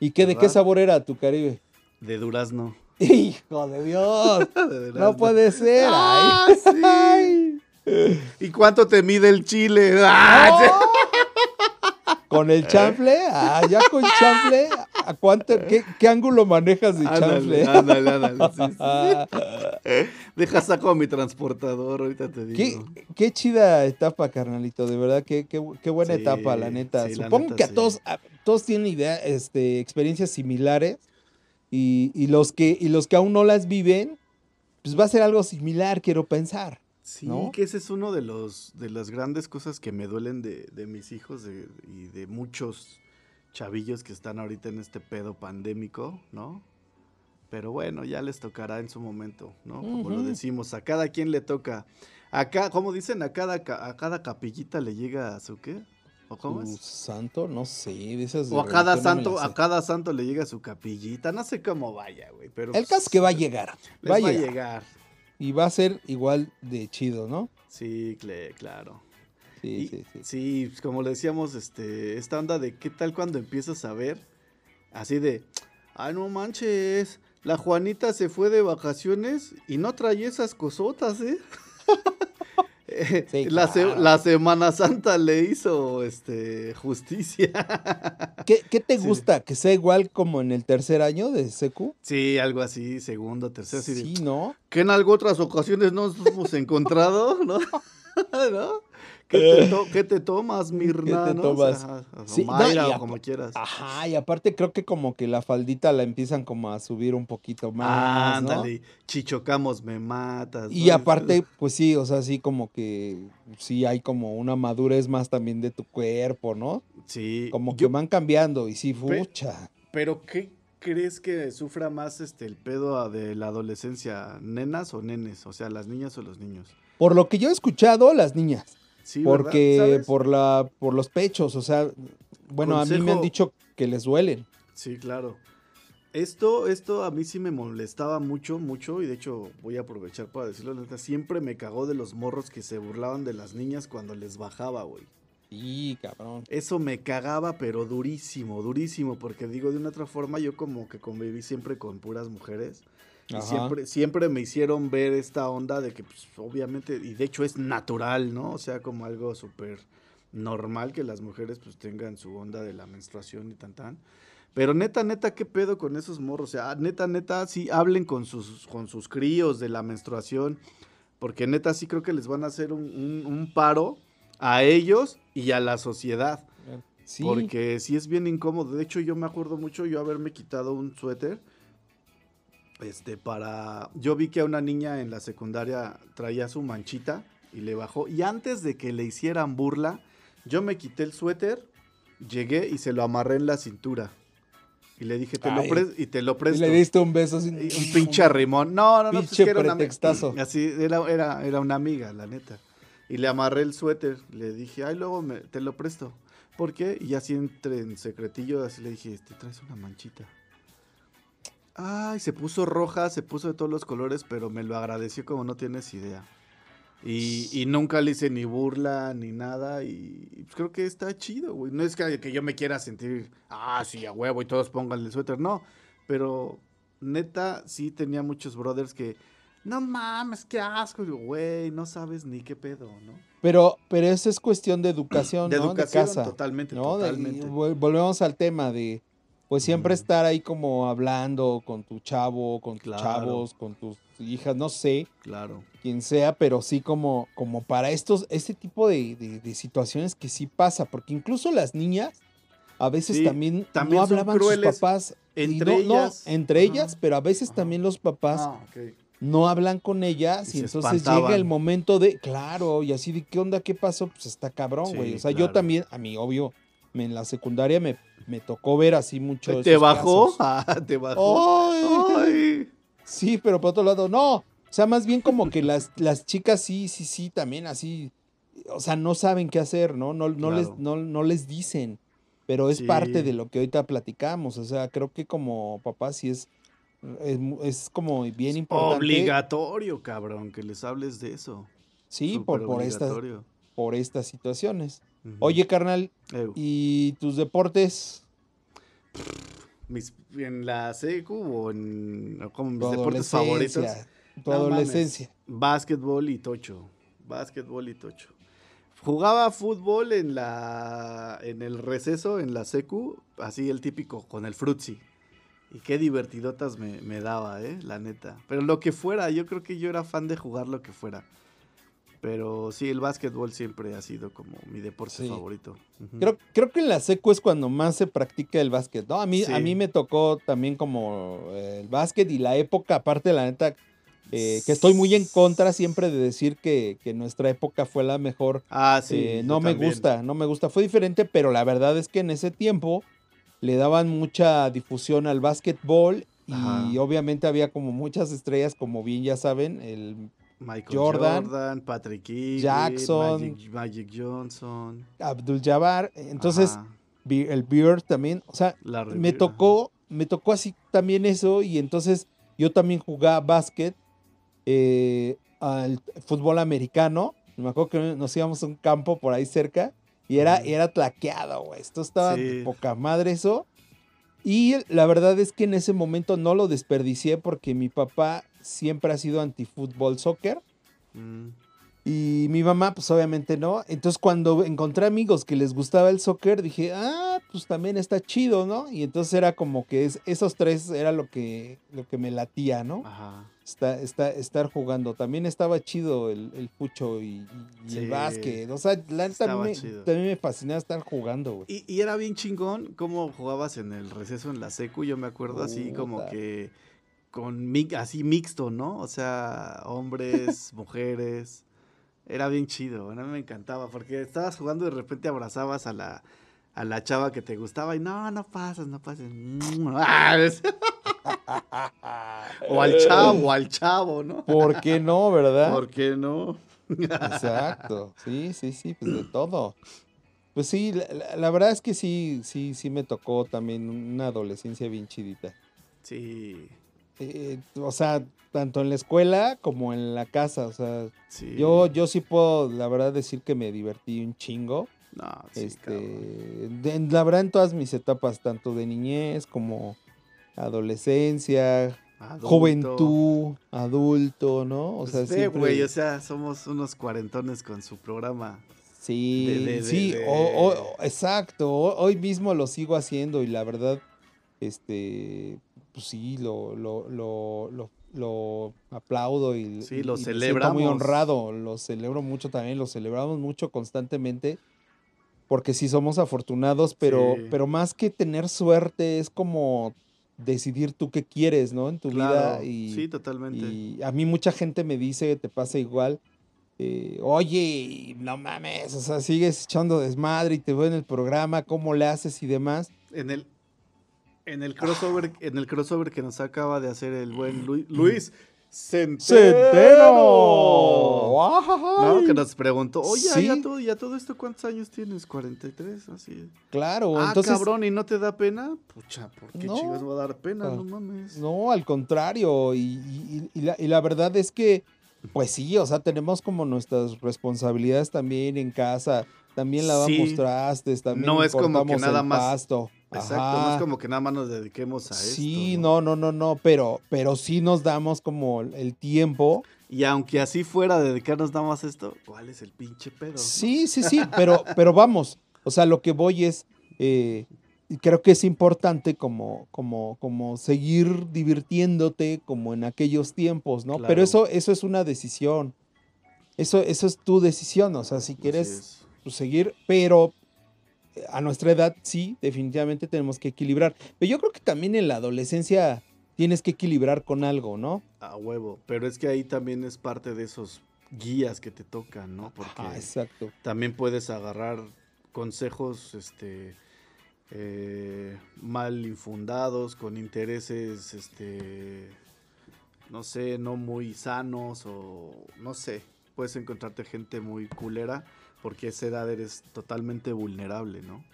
¿Y qué, de qué sabor era tu Caribe? De Durazno. Hijo de Dios, De no puede ser. ¡Ah, ay. sí! Ay. ¿Y cuánto te mide el chile? ¡Ah! Con el chanfle, ah, ya con chanfle, ¿a cuánto, qué, qué ángulo manejas de Ándale, chanfle? ándale, ándale. sí, sí. Deja saco a mi transportador, ahorita te qué, digo. qué chida etapa, carnalito, de verdad, qué, qué, qué buena Sí, etapa, la neta. la Supongo neta, que a todos, a- todos tienen idea, este, experiencias similares y, y los que, y los que aún no las viven, pues va a ser algo similar, quiero pensar. Sí, ¿no? que ese es uno de los de las grandes cosas que me duelen de, de mis hijos de- y de muchos chavillos que están ahorita en este pedo pandémico, ¿no? Pero bueno, ya les tocará en su momento, ¿no? Como lo decimos, a cada quien le toca. Acá, como dicen, a cada, ca- a cada capillita le llega a su qué? ¿O cómo es? santo, no sé, O a cada no santo, a cada santo le llega su capillita, no sé cómo vaya, güey, pero El caso es que va a llegar, va a va a llegar. llegar. Y va a ser igual de chido, ¿no? Sí, claro. Sí, Y- sí, sí. sí, pues, como le decíamos, este, esta onda de qué tal cuando empiezas a ver, así de, ay no manches, la Juanita se fue de vacaciones y no traía esas cosotas, ¿eh? Sí, la, se- la Semana Santa le hizo este justicia. ¿Qué, qué te Sí. gusta? ¿Que sea igual como en el tercer año de secu? Sí, algo así, segundo, tercero, así de, Sí, ¿no? que en algo otras ocasiones no nos hemos encontrado, ¿no? ¿No? ¿Qué te, to- qué te tomas, Mirna? te no? tomas? O sea, Sí, Mayra, como quieras. Ajá, y aparte creo que como que la faldita la empiezan como a subir un poquito más, ¿no? Ándale, chichocamos, me matas. Y aparte, pues sí, o sea, sí como que sí hay como una madurez más también de tu cuerpo, ¿no? Sí. Como que yo- van cambiando y sí, fucha. Pero, ¿qué crees que sufra más este el pedo a- de la adolescencia? ¿Nenas o nenes? O sea, las niñas o los niños. Por lo que yo he escuchado, las niñas. Porque por la por los pechos, o sea, bueno, a mí me han dicho que les duelen. Sí, claro. Esto, esto a mí sí me molestaba mucho, mucho, y de hecho voy a aprovechar para decirlo, neta, siempre me cagó de los morros que se burlaban de las niñas cuando les bajaba, güey. Sí, cabrón. Eso me cagaba, pero durísimo, durísimo, porque digo, de una otra forma, yo como que conviví siempre con puras mujeres. Y siempre, siempre me hicieron ver esta onda de que, pues, obviamente, y de hecho es natural, ¿no? O sea, como algo súper normal que las mujeres, pues, tengan su onda de la menstruación y tan, tan. Pero neta, neta, ¿qué pedo con esos morros? O sea, neta, neta, sí hablen con sus, con sus críos de la menstruación, porque neta, sí creo que les van a hacer un, un- un paro a ellos y a la sociedad. Sí. Porque sí es bien incómodo. De hecho, yo me acuerdo mucho yo haberme quitado un suéter. Este, para. Yo vi que a una niña en la secundaria traía su manchita y le bajó. Y antes de que le hicieran burla, yo me quité el suéter, llegué y se lo amarré en la cintura. Y le dije, te lo Ay. y te lo Y presto. le diste un beso. Y un pinche arrimón. No, no, no, pues es Pinche era una pretextazo. Así, era, era, era una amiga, la neta. Y le amarré el suéter. Le dije, ay, luego me- te lo presto. ¿Por qué? Y así entre en secretillo, así le dije, te traes una manchita. Ay, se puso roja, se puso de todos los colores, pero me lo agradeció como no tienes idea. Y, y nunca le hice ni burla ni nada. Y pues creo que está chido, güey. No es que, que yo me quiera sentir, ah, sí, a huevo y todos pongan el suéter. No, pero neta, sí tenía muchos brothers que, no mames, qué asco. Y Güey, no sabes ni qué pedo, ¿no? Pero, pero eso es cuestión de educación, De ¿no? educación, de casa. totalmente, ¿no? De- totalmente. y volvemos al tema de, pues siempre estar ahí como hablando con tu chavo, con tus chavos, con tus hijas, no sé, Claro. quien sea, pero sí como, como para estos, este tipo de, de- de situaciones que sí pasa, porque incluso las niñas a veces Sí, también, también no hablaban sus papás. y entre no- no, ellas. entre Ajá. ellas, pero a veces Ajá. también los papás Ah, no hablan con ellas y, entonces espantaban. llega el momento de, claro, y así de, ¿qué onda? ¿Qué pasó? Pues está cabrón, güey. Sí, o sea, yo también, a mí, obvio, en la secundaria me, me tocó ver así mucho. ¿Te bajó? Ah, ¿Te bajó? ¡Ay! Ay. Sí, pero por otro lado, no. O sea, más bien como que las, las chicas sí, sí, sí, también así. O sea, no saben qué hacer, ¿no? No, no, les, no, no les dicen. Pero es Sí. parte de lo que ahorita platicamos. O sea, creo que como papá sí es, es, es como bien importante. Obligatorio, cabrón, que les hables de eso. Sí, por, por, estas, por estas situaciones. Oye, carnal, ¿y tus deportes? mis- en la secu o en como mis deportes favoritos. Tu No mames, adolescencia. Básquetbol y tocho. Básquetbol y tocho. Jugaba fútbol en la en el receso, en la secu, así el típico, con el frutzi. Y qué divertidotas me, me daba, eh, la neta. Pero lo que fuera, yo creo que yo era fan de jugar lo que fuera. Pero sí, el básquetbol siempre ha sido como mi deporte Sí. favorito. Creo, creo que en la secu es cuando más se practica el básquet, ¿no? A mí, a mí me tocó también como eh, el básquet y la época, aparte la neta, eh, que estoy muy en contra siempre de decir que, que nuestra época fue la mejor. Ah, sí. Eh, no me también. gusta, no me gusta. Fue diferente, pero la verdad es que en ese tiempo le daban mucha difusión al básquetbol y Ajá. obviamente había como muchas estrellas, como bien ya saben, el Michael Jordan, Jordan, Patrick Ewing, Jackson. Magic, Magic Johnson. Abdul Jabbar. Entonces, Ajá, el Beard también, o sea, me tocó, me tocó así también eso y entonces yo también jugaba básquet, eh, al fútbol americano, me acuerdo que nos íbamos a un campo por ahí cerca y era, Ujú. era tlaqueado, güey, esto estaba de Sí. poca madre eso. Y la verdad es que en ese momento no lo desperdicié porque mi papá siempre ha sido antifútbol soccer. Mm, Y mi mamá, pues obviamente no. Entonces cuando encontré amigos que les gustaba el soccer, dije, ah, pues también está chido, ¿no? Y entonces era como que es- esos tres era lo que, lo que me latía, ¿no? Ajá. Está, está, estar jugando. También estaba chido el, el fucho y, y Sí. el básquet. O sea, la Estaba me- también me fascinaba estar jugando, güey. Y, y era bien chingón cómo jugabas en el receso en la secu, yo me acuerdo así como que con así mixto, ¿no? O sea, hombres, mujeres. Era bien chido, a mí me encantaba porque estabas jugando y de repente abrazabas a la a la chava que te gustaba y no, no pasas, no pases. Ah, o al chavo, al chavo, ¿no? ¿Por qué no, verdad? ¿Por qué no? Exacto, sí, sí, sí, pues de todo. Pues sí, la verdad es que sí, sí, sí me tocó también una adolescencia bien chidita. Sí, Eh, o sea, tanto en la escuela como en la casa, o sea, sí. yo, yo sí puedo, la verdad, decir que me divertí un chingo. No, sí, este, de- la verdad, en todas mis etapas, tanto de niñez como adolescencia, Adulto. juventud, adulto, ¿no? O Pues sea, ve, siempre... güey, o sea, somos unos cuarentones con su programa. Sí, de- de- sí, de- o- o- exacto. ho- Hoy mismo lo sigo haciendo y la verdad, este, pues sí, lo, lo, lo, lo, lo aplaudo y, Sí, lo y me siento muy celebramos. honrado. Lo celebro mucho también, lo celebramos mucho constantemente. Porque sí somos afortunados, pero, Sí. pero más que tener suerte, es como decidir tú qué quieres, ¿no? En tu vida. Y, sí, totalmente. y a mí mucha gente me dice, te pasa igual, eh, oye, no mames, o sea, sigues echando desmadre y te veo en el programa, cómo le haces y demás. En el en el crossover, en el crossover que nos acaba de hacer el buen Lu- Luis Centeno. ¡Centeno! ¿No? Que nos preguntó, oye, Sí. ya todo, ya todo esto, ¿cuántos años tienes? 43, así. Claro, Ah, entonces, cabrón, ¿y no te da pena? Pucha, ¿por qué No. chicos va a dar pena? Ah. No mames. no, al contrario, y, y- y la, y la verdad es que, pues sí, o sea, tenemos como nuestras responsabilidades también en casa, también lavamos Sí. trastes, también No es como que cortamos nada el más- pasto. Exacto, no es como que nada más nos dediquemos a esto. Sí, no, no, no, no, pero, pero sí nos damos como el tiempo. Y aunque así fuera dedicarnos nada más a esto, ¿cuál es el pinche pedo? Sí, sí, sí, pero, pero vamos, o sea, lo que voy es, eh, creo que es importante como, como, como seguir divirtiéndote como en aquellos tiempos, ¿no? Claro. Pero eso, eso es una decisión. Eso, eso es tu decisión, o sea, si quieres es. pues, seguir, pero a nuestra edad sí, definitivamente tenemos que equilibrar. Pero yo creo que también en la adolescencia tienes que equilibrar con algo, ¿no? A huevo, pero es que ahí también es parte de esos guías que te tocan, ¿no? Porque Ah, exacto. también puedes agarrar consejos este eh, mal infundados con intereses este no sé no muy sanos o no sé puedes encontrarte gente muy culera porque a esa edad eres totalmente vulnerable no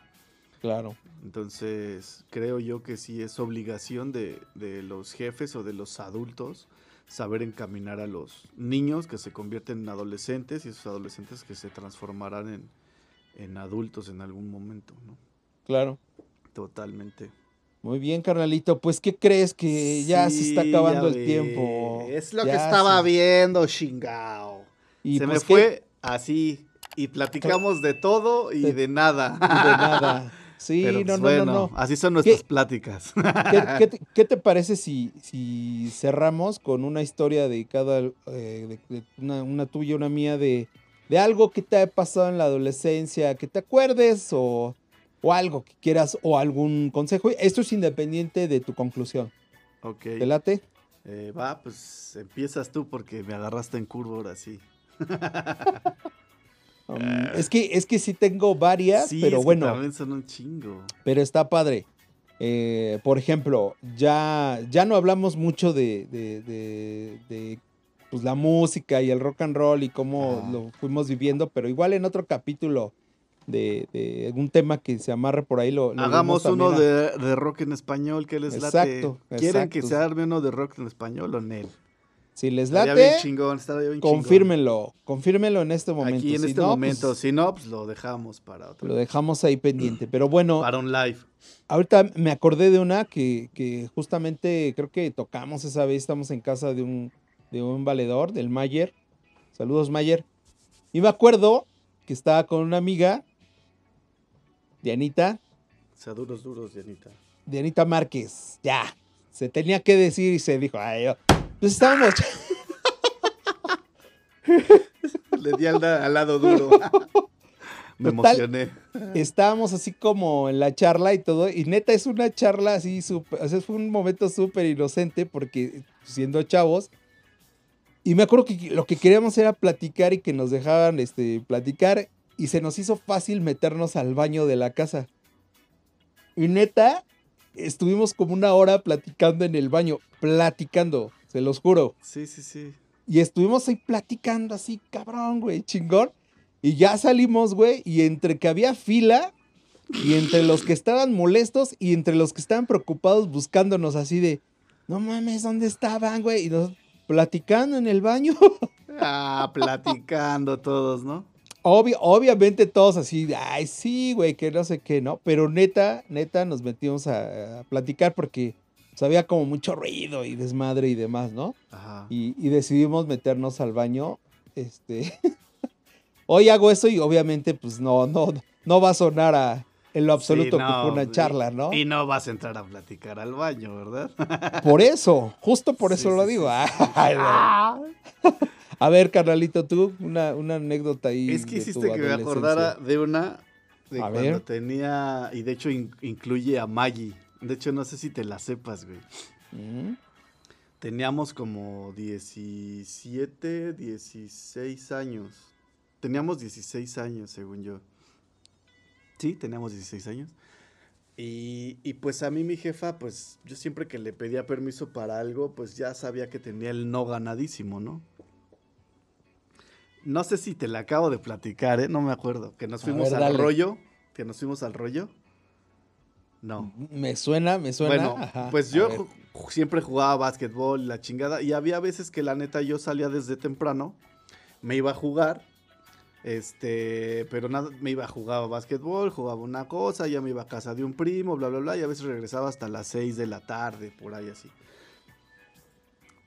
Claro. entonces creo yo que sí es obligación de, de los jefes o de los adultos saber encaminar a los niños que se convierten en adolescentes y esos adolescentes que se transformarán en, en adultos en algún momento, ¿no? Claro. Totalmente. Muy bien, carnalito. Pues, ¿qué crees que ya se está acabando el tiempo? Es lo que estaba se- viendo, chingao. Y se pues, me fue así y platicamos de todo y De- de nada. De nada. Sí, Pero, no, pues, no, bueno, no, no. Así son nuestras pláticas. ¿Qué, qué te, qué te parece si, si cerramos con una historia dedicada, eh, de, de una, una tuya, una mía, de, de algo que te ha pasado en la adolescencia, que te acuerdes o, o algo que quieras o algún consejo? Esto es independiente de tu conclusión. ok. ¿Te late? Eh, va, pues empiezas tú porque me agarraste en curva ahora sí. Um, es, que, es que sí tengo varias, Sí, pero es que bueno. también son un chingo. Pero está padre. Eh, por ejemplo, ya, ya no hablamos mucho de, de- de- de, pues, la música y el rock and roll y cómo lo fuimos viviendo, pero igual en otro capítulo de, de un tema que se amarre por ahí lo, lo Hagamos uno a- de, de rock en español que les late. Exacto, ¿Quieren que se arme uno de rock en español o en él? Si les bien late, chingón, bien chingón. confírmenlo. Confírmenlo en este momento. Aquí en Si este no, momento. pues, Si no, pues lo dejamos para otro. lo dejamos ahí pendiente. Pero bueno, Para un live. Ahorita me acordé de una que, que justamente creo que tocamos esa vez. Estamos en casa de un, de un valedor, del Mayer. Saludos, Mayer. Y me acuerdo que estaba con una amiga, Dianita, O sea, duros, duros, Dianita. Dianita Márquez. Ya, se tenía que decir y se dijo, ay, yo. Pues estábamos, Le di al, lado duro. Me Total. emocioné. estábamos así como en la charla y todo. Y neta, es una charla así súper. O sea, fue un momento súper inocente porque siendo chavos. Y me acuerdo que lo que queríamos era platicar y que nos dejaban este, platicar. Y se nos hizo fácil meternos al baño de la casa. Y neta, estuvimos como una hora platicando en el baño. Platicando, se los juro. Sí, sí, sí. Y estuvimos ahí platicando así, cabrón, güey, chingón. Y ya salimos, güey, y entre que había fila, y entre los que estaban molestos, y entre los que estaban preocupados buscándonos así de, no mames, ¿dónde estaban, güey? Y nos platicando en el baño. Ah, platicando todos, ¿no? Obvio, obviamente todos así, ay, sí, güey, que no sé qué, ¿no? Pero neta, neta, nos metimos a, a platicar porque pues, había como mucho ruido y desmadre y demás, ¿no? Ajá. y, y decidimos meternos al baño. Este. Hoy hago eso y obviamente, pues no, no, no va a sonar a, en lo absoluto Sí, que fue una charla, ¿no? Y no vas a entrar a platicar al baño, ¿verdad? Por eso, justo por eso sí, lo sí, digo. no. A ver, carnalito, tú, una, una anécdota ahí. Es que hiciste que me acordara de una de A cuando ver. tenía, y de hecho in- incluye a Maggie. De hecho, no sé si te la sepas, güey. Mm, Teníamos como 17, 16 años. Teníamos 16 años, según yo. Sí, teníamos 16 años. Y, y pues a mí mi jefa, pues yo siempre que le pedía permiso para algo, pues ya sabía que tenía el no ganadísimo, ¿no? No sé si te la acabo de platicar, ¿eh? No me acuerdo. Que nos fuimos ver, al dale. rollo. Que nos fuimos al rollo. No. Me suena, me suena. Bueno, Ajá, pues a yo ju- siempre jugaba básquetbol, la chingada, y había veces que la neta yo salía desde temprano, me iba a jugar, este, pero nada, me iba a jugar básquetbol, jugaba una cosa, ya me iba a casa de un primo, bla, bla, bla, y a veces regresaba hasta las 6 de la tarde, por ahí así.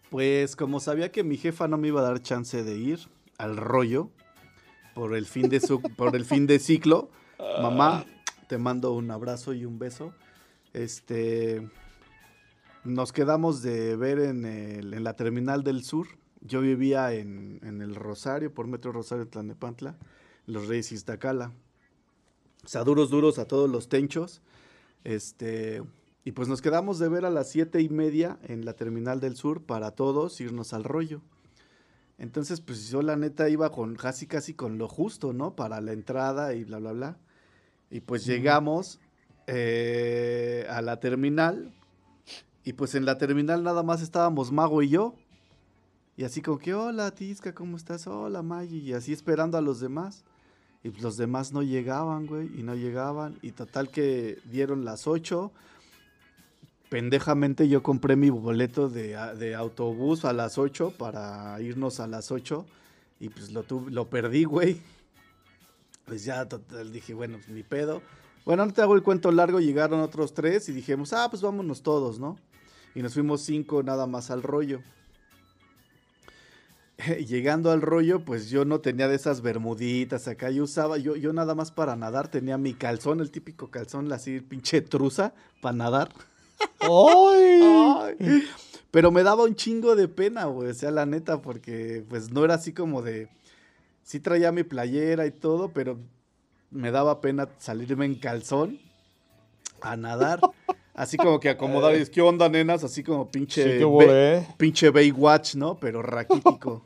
Pues como sabía que mi jefa no me iba a dar chance de ir al rollo por el fin de su, por el fin de ciclo, mamá, te mando un abrazo y un beso. Este, nos quedamos de ver en, en la terminal del sur. Yo vivía en, en el Rosario, por Metro Rosario, Tlanepantla, Los Reyes Iztacala. O sea, duros, duros a todos los tenchos. Este, Y pues nos quedamos de ver a las siete y media en la terminal del sur para todos irnos al rollo. Entonces, pues yo la neta iba con casi casi con lo justo, ¿no? Para la entrada y bla, bla, bla. Y pues llegamos eh, a la terminal. Y pues en la terminal nada más estábamos Mago y yo. Y así como que, hola Tisca, ¿cómo estás? Hola Maggie. Y así esperando a los demás. Y pues los demás no llegaban, güey. Y no llegaban. Y total que dieron las 8. Pendejamente yo compré mi boleto de, de autobús a las 8 para irnos a las 8. Y pues lo, tuve- lo perdí, güey. Pues ya total dije, bueno, pues ni pedo. Bueno, no te hago el cuento largo, llegaron otros tres y dijimos, ah, pues vámonos todos, ¿no? Y nos fuimos cinco nada más al rollo. Llegando al rollo, pues yo no tenía de esas bermuditas acá. Yo usaba, yo, yo nada más para nadar tenía mi calzón, el típico calzón, así pinche truza, para nadar. ¡Ay! Ay, Pero me daba un chingo de pena, güey. O sea, la neta, porque pues no era así como de. Sí traía mi playera y todo, pero me daba pena salirme en calzón a nadar. Así como que acomodar y es, ¿qué onda, nenas? Así como pinche. Sí, qué Ba- volé. pinche Baywatch, ¿no? Pero raquítico.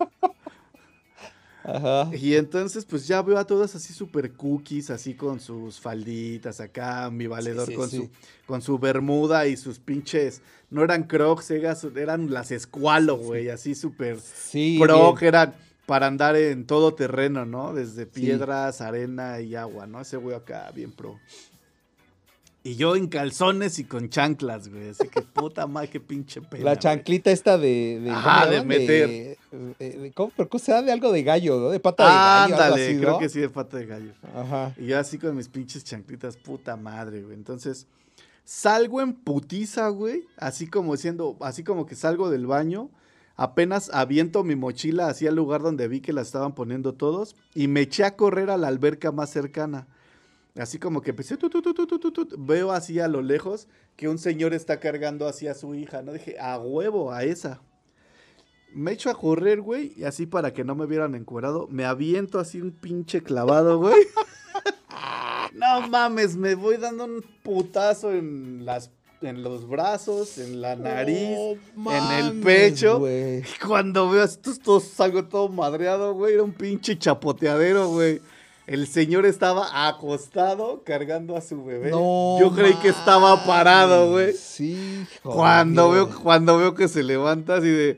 Ajá. Y entonces, pues ya veo a todas así super cookies, así con sus falditas acá, mi valedor sí, con, sí. Su, con su bermuda y sus pinches, no eran crocs, eran las escualo, güey, así súper Sí. eran para andar en todo terreno, ¿no? Desde Sí. piedras, arena y agua, ¿no? Ese güey acá, bien pro. Y yo en calzones y con chanclas, güey, así que puta madre, qué pinche pena. La güey. chanclita esta de. de Ajá, ¿cómo le de meter. De, de- de- ¿Cómo? ¿Pero cómo se da de algo de gallo, ¿no? De pata de gallo. Ándale, así, creo ¿no? que sí, de pata de gallo. Ajá. Y yo así con mis pinches chanclitas, puta madre, güey. Entonces, salgo en putiza, güey. Así como diciendo, así como que salgo del baño. Apenas aviento mi mochila hacia el lugar donde vi que la estaban poniendo todos. Y me eché a correr a la alberca más cercana. Así como que empecé, tu, tu, tu, veo así a lo lejos que un señor está cargando así a su hija, ¿no? Dije, a huevo, a esa. Me echo a correr, güey, y así para que no me vieran encuerado, me aviento así un pinche clavado, güey. No mames, me voy dando un putazo en las en los brazos, en la nariz, en el pecho. Y cuando veo esto, salgo todo madreado, güey. Era un pinche chapoteadero, güey. El señor estaba acostado cargando a su bebé. No Yo creí que estaba parado, güey. Sí, joder. Cuando veo, cuando veo que se levanta así de,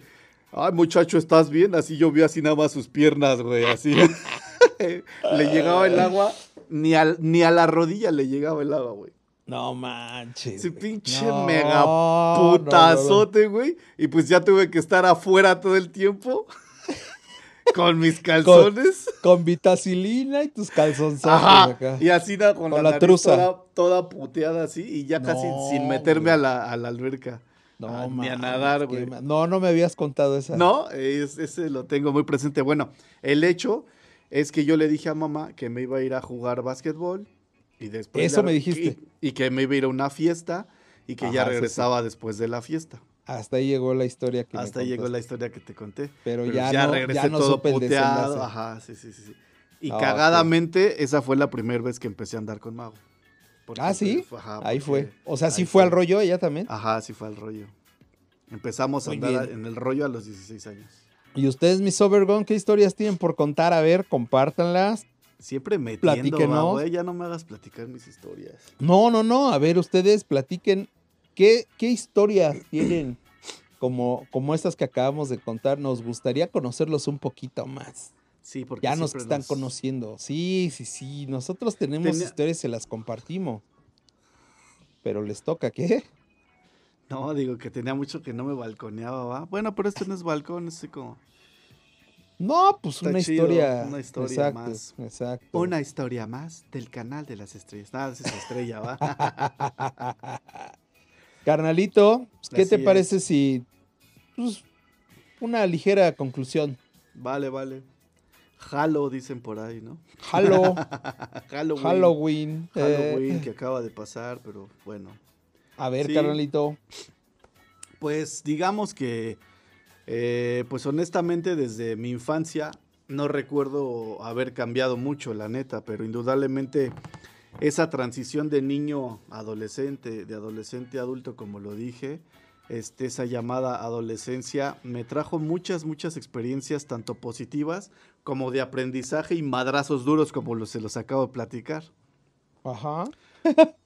ay muchacho, ¿estás bien? Así yo vi así nada más sus piernas, güey, así. le llegaba el agua, ni, al- ni a la rodilla le llegaba el agua, güey. No manches. Ese pinche No, mega no, no, no. putazote, güey. Y pues ya tuve que estar afuera todo el tiempo. con mis calzones. Con vitacilina y tus calzonzotes Ajá. acá. Y así con, Con la, la nariz truza. Toda, toda puteada así. Y ya casi sin meterme güey. a la, a la alberca. No, Ah, ni a nadar, güey. No, no me habías contado esa. No, es- ese lo tengo muy presente. Bueno, el hecho es que yo le dije a mamá que me iba a ir a jugar básquetbol y después Eso ya- me dijiste. y, y que me iba a ir a una fiesta y que ya sí. regresaba después de la fiesta. Hasta ahí llegó la historia que me Hasta ahí llegó la historia que te conté. Pero ya no- regresé ya no todo puteado. Ajá, sí, sí, sí. Y Ah, cagadamente, esa fue la primera vez que empecé a andar con Mago. Ah, ¿sí? ajá, Ahí fue. O sea, sí fue al rollo ella también. Ajá, sí fue al rollo. Empezamos a andar bien. en el rollo a los 16 años. Y ustedes, mis Overgone, ¿qué historias tienen por contar? A ver, compártanlas. Siempre metiendo, va, güey, ya no me hagas platicar mis historias. No, no, no. A ver, ustedes platiquen qué, qué historias tienen como, como estas que acabamos de contar. Nos gustaría conocerlos un poquito más. Sí, porque Ya nos están conociendo. Sí, sí, sí. Nosotros tenemos Tenía- historias y se las compartimos. Pero les toca, ¿qué? No, digo que tenía mucho que no me balconeaba, va. Bueno, pero esto no es balcón, es así como No, pues una historia. una historia exacto, más. Exacto. una historia más del canal de las estrellas. Nada, es estrella, va. Carnalito, pues, ¿qué te es. parece si pues, una ligera conclusión? vale, vale. Halo, dicen por ahí, ¿no? Halo, Halloween. Halloween. eh, Halloween que acaba de pasar, pero bueno. a ver, Sí. carnalito. Pues digamos que, eh, pues honestamente desde mi infancia no recuerdo haber cambiado mucho, la neta, pero indudablemente esa transición de niño a adolescente, de adolescente a adulto, como lo dije, este, esa llamada adolescencia, me trajo muchas, muchas experiencias, tanto positivas como de aprendizaje y madrazos duros, como los, se los acabo de platicar. Ajá.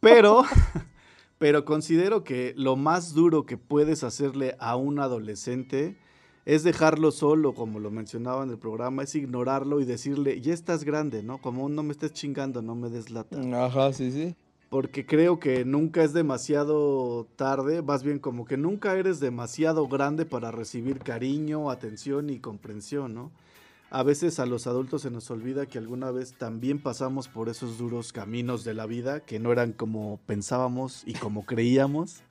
Pero, pero considero que lo más duro que puedes hacerle a un adolescente es dejarlo solo, como lo mencionaba en el programa, es ignorarlo y decirle, ya estás grande, ¿no? Como no me estés chingando, no me des lata. Ajá, sí, sí. Porque creo que nunca es demasiado tarde, más bien como que nunca eres demasiado grande para recibir cariño, atención y comprensión, ¿no? A veces a los adultos se nos olvida que alguna vez también pasamos por esos duros caminos de la vida que no eran como pensábamos y como creíamos.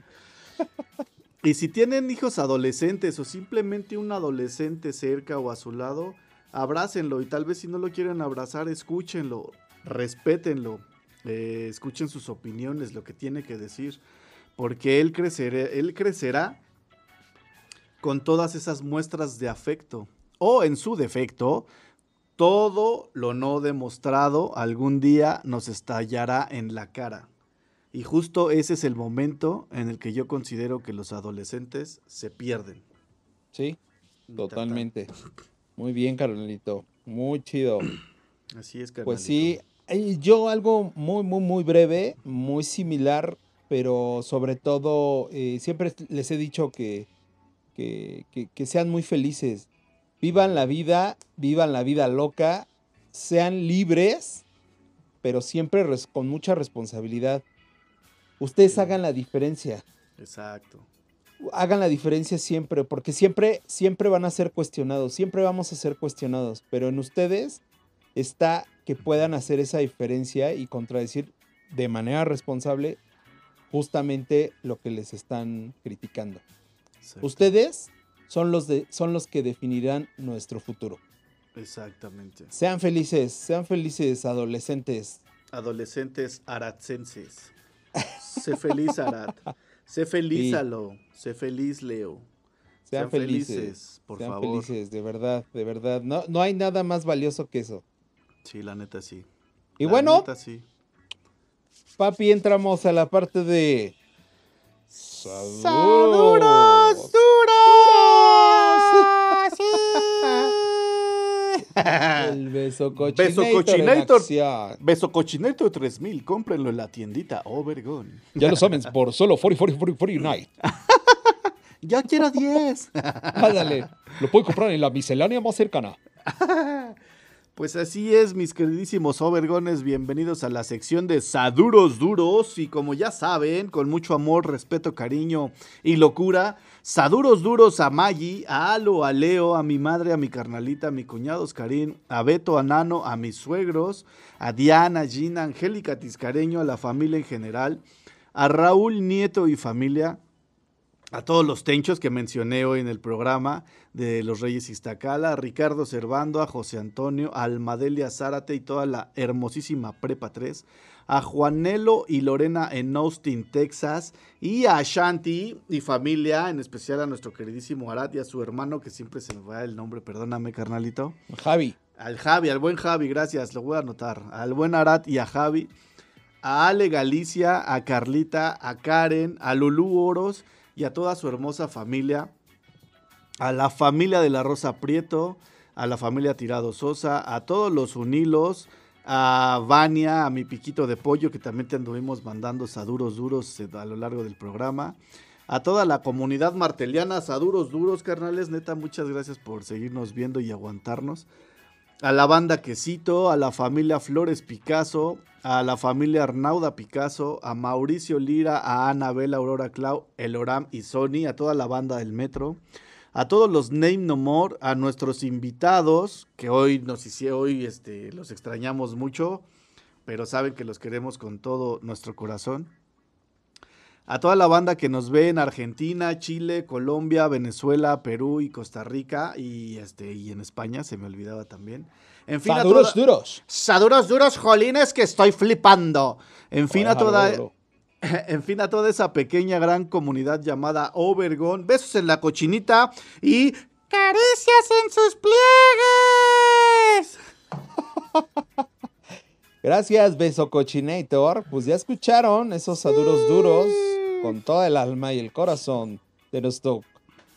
Y si tienen hijos adolescentes o simplemente un adolescente cerca o a su lado, abrácenlo y tal vez si no lo quieren abrazar, escúchenlo, respétenlo, eh, escuchen sus opiniones, lo que tiene que decir, porque él crecerá, él crecerá con todas esas muestras de afecto o en su defecto, todo lo no demostrado algún día nos estallará en la cara. Y justo ese es el momento en el que yo considero que los adolescentes se pierden. Sí, totalmente. Muy bien, Carolito. Muy chido. Así es, Carolito. Pues sí, yo algo muy, muy, muy breve, muy similar, pero sobre todo, eh, siempre les he dicho que, que, que, que sean muy felices. Vivan la vida, vivan la vida loca, sean libres, pero siempre con mucha responsabilidad. Ustedes hagan la diferencia. Exacto. Hagan la diferencia siempre, porque siempre, siempre van a ser cuestionados, siempre vamos a ser cuestionados, pero en ustedes está que puedan hacer esa diferencia y contradecir de manera responsable justamente lo que les están criticando. exacto, Ustedes son los, de, son los que definirán nuestro futuro. Exactamente. Sean felices, sean felices adolescentes. Adolescentes aratsenses. Sé feliz, Arat. Sé feliz, Sí. Alo. Sé feliz, Leo. Sean, Sean felices, felices, por sean favor. felices, de verdad, de verdad. No, no hay nada más valioso que eso. Sí, la neta sí. Y La bueno, neta, sí. papi, entramos a la parte de... ¡Saduros, El beso cochinator. Beso en cochinator. acción. Beso Cochineto 3000, cómprenlo en la tiendita Obergón. Ya lo saben, por solo 40, 40, 40, 49. Yo quiero 10. Ándale, lo puede comprar en la miscelánea más cercana. Pues así es, mis queridísimos Obergones, bienvenidos a la sección de Saduros Duros. Y como ya saben, con mucho amor, respeto, cariño y locura, Saduros Duros a Maggie, a Alo, a Leo, a mi madre, a mi carnalita, a mi cuñado Oscarín, a Beto, a Nano, a mis suegros, a Diana, Gina, Angélica Tiscareño, a la familia en general, a Raúl Nieto y familia, a todos los tenchos que mencioné hoy en el programa de los Reyes Iztacala, a Ricardo Servando, a José Antonio, a Almadelia Zárate y toda la hermosísima Prepa 3, a Juanelo y Lorena en Austin, Texas, y a Shanti y familia, en especial a nuestro queridísimo Arat y a su hermano, que siempre se me va el nombre, perdóname, carnalito. Javi, Al Javi, al buen Javi, gracias, lo voy a anotar. Al buen Arat y a Javi. A Ale Galicia, a Carlita, a Karen, a Lulú Oros y a toda su hermosa familia. A la familia de la Rosa Prieto, a la familia Tirado Sosa, a todos los Unilos, a Vania, a mi piquito de pollo, que también te anduvimos mandando saduros duros eh, a lo largo del programa. A toda la comunidad marteliana, saduros duros, carnales. Neta, muchas gracias por seguirnos viendo y aguantarnos a la banda Quesito, a la familia Flores Picasso, a la familia Arnauda Picasso, a Mauricio Lira, a Anabel Aurora Clau, Eloram y Sony, a toda la banda del metro, a todos los Name No More, a nuestros invitados, que hoy nos hicieron, hoy este, los extrañamos mucho, pero saben que los queremos con todo nuestro corazón. A toda la banda que nos ve en Argentina, Chile, Colombia, Venezuela, Perú y Costa Rica y este y en España, se me olvidaba también. En fin, Saduros toda- duros. Saduros duros, jolines, que estoy flipando. En fin, a toda, en fin, a toda esa pequeña gran comunidad llamada Obergón. Besos en la cochinita y caricias en sus pliegues. Gracias, Beso Cochinator. Pues ya escucharon esos aduros duros con toda el alma y el corazón de nuestro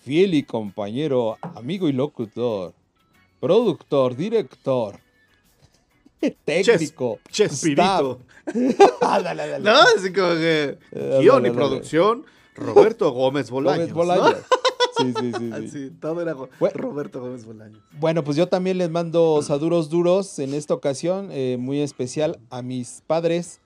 fiel y compañero, amigo y locutor, productor, director, técnico, Chespirito. Ah, dale, dale. No, así como que. Eh, Guión dale, y producción, Roberto Gómez Bolaños. Gómez Bolaños. ¿no? Sí, sí, sí, sí. Todo era Bueno. Roberto Gómez Bolaños. Bueno, pues yo también les mando saduros duros en esta ocasión, eh, muy especial a mis padres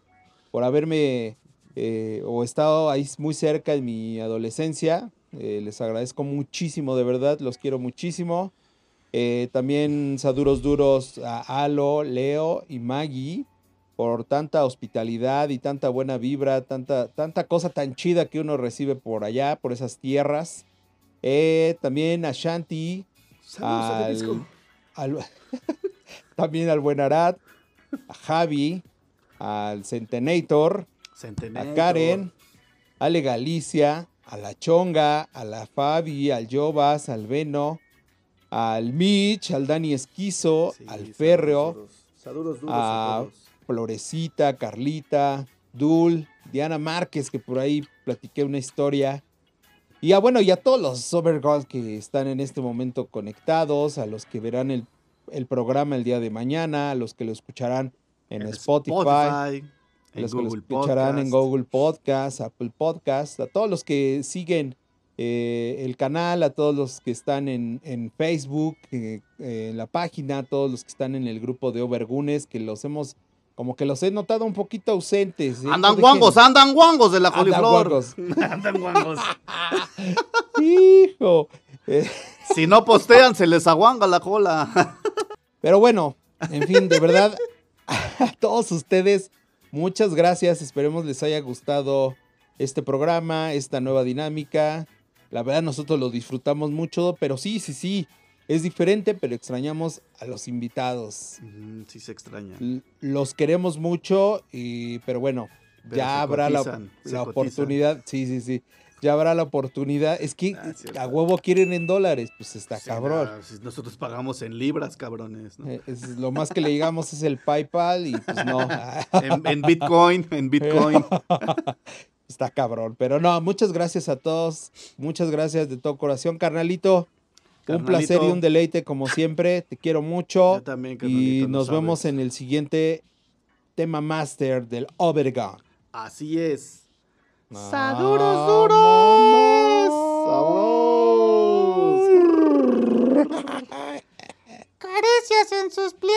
por haberme eh, o estado ahí muy cerca en mi adolescencia. Eh, les agradezco muchísimo, de verdad, los quiero muchísimo. Eh, también saduros duros a Alo, Leo y Maggie por tanta hospitalidad y tanta buena vibra, tanta, tanta cosa tan chida que uno recibe por allá, por esas tierras. También a Shanti, Saludos al- al- también al buen Arad, a Javi, al Centenator, a. Karen, a Ale Galicia, a la Chonga, a la Fabi, al Jovas, al Veno, al Mitch, al Dani Esquizo, Sí, al saludos Ferreo, duros. Saludos duros a- a todos. Florecita, Carlita, Dul, Diana Márquez, que por ahí platiqué una historia. Y a, bueno, y a todos los Summergirls que están en este momento conectados, a los que verán el, el programa el día de mañana, a los que lo escucharán en, Spotify, en los que lo Google escucharán en Podcast. Google Podcast, Apple Podcast, a todos los que siguen eh, el canal, a todos los que están en, en Facebook, eh, eh, en la página, a todos los que están en el grupo de Overgunes, que los hemos, como que los he notado un poquito ausentes. ¿eh? Andan guangos, andan guangos de la coliflor. Andan guangos. Hijo. Eh, si no postean, se les aguanga la cola. Pero bueno, en fin, de verdad, a todos ustedes, muchas gracias. Esperemos les haya gustado este programa, esta nueva dinámica. La verdad, nosotros lo disfrutamos mucho, pero sí, sí, sí, es diferente, pero extrañamos a los invitados. Sí se extraña. Los queremos mucho, y, pero bueno, Pero ya habrá la, cotizan, la oportunidad. Sí, sí, sí. Ya habrá la oportunidad. Es que Ah, a huevo quieren en dólares, pues está Sí, cabrón. no, nosotros pagamos en libras, cabrones. ¿no? Eh, es- lo más que le llegamos es el PayPal y pues no. En, en Bitcoin, en Bitcoin. Está cabrón. Pero no, muchas gracias a todos. Muchas gracias de todo corazón, carnalito. Un placer y un deleite como siempre. Te quiero mucho. Yo también, Y nos vemos en el siguiente tema master del Overgun. Así es. ¡Vámonos! Caricias en sus pliegues.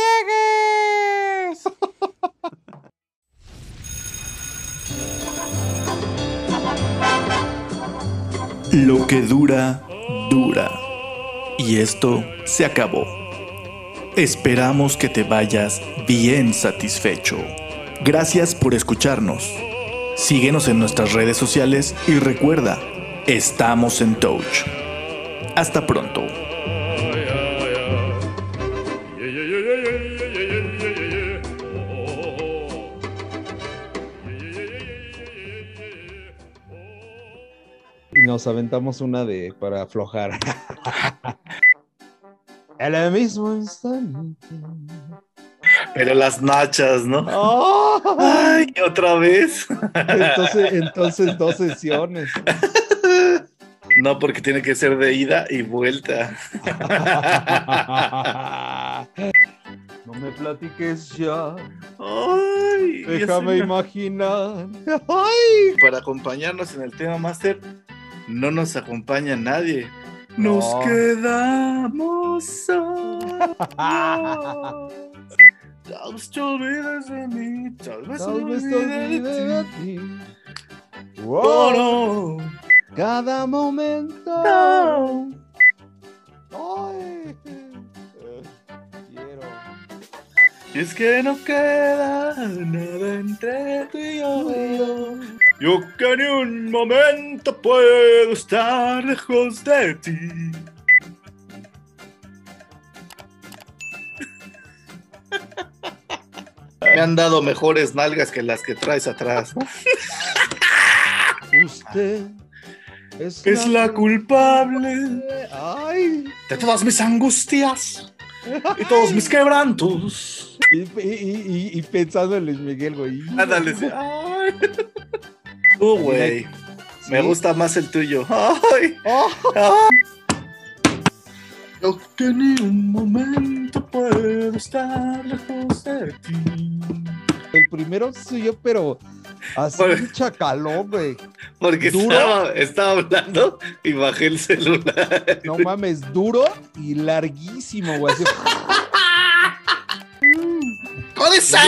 Lo que dura, dura. Y esto se acabó. Esperamos que te vayas bien satisfecho. Gracias por escucharnos. Síguenos en nuestras redes sociales y recuerda, estamos en Touch. Hasta pronto. Nos aventamos una de para aflojar. En el mismo instante. Pero las nachas, ¿no? ¡Oh! Ay, otra vez. Entonces, entonces dos sesiones. No, porque tiene que ser de ida y vuelta. No me platiques ya. Ay, Déjame ya imaginar. Ay. Para acompañarnos en el tema máster, no nos acompaña nadie. Nos No. quedamos solos. Tal vez te olvides de mí, tal vez Tal vez te olvide olvide de de ti. ti. Oh, no, Cada momento. no. Ay. Eh, Quiero. Y es que no queda nada entre tú y yo. Yo que ni un momento puedo estar lejos de ti. Me han dado mejores nalgas que las que traes atrás. Usted es, Es la culpable Ay. de todas mis angustias y todos mis quebrantos. Y, y- y- y pensando en Luis Miguel, güey. Ándale. Ay. Tú, güey. Me gusta más el tuyo. Ay. Oh, Yo que ni un momento puedo estar lejos de ti. el primero soy yo, pero así un chacalón, güey. Porque ¿Duro? estaba, estaba hablando y bajé el celular. No mames, duro y larguísimo, güey. así- ¡Con esa!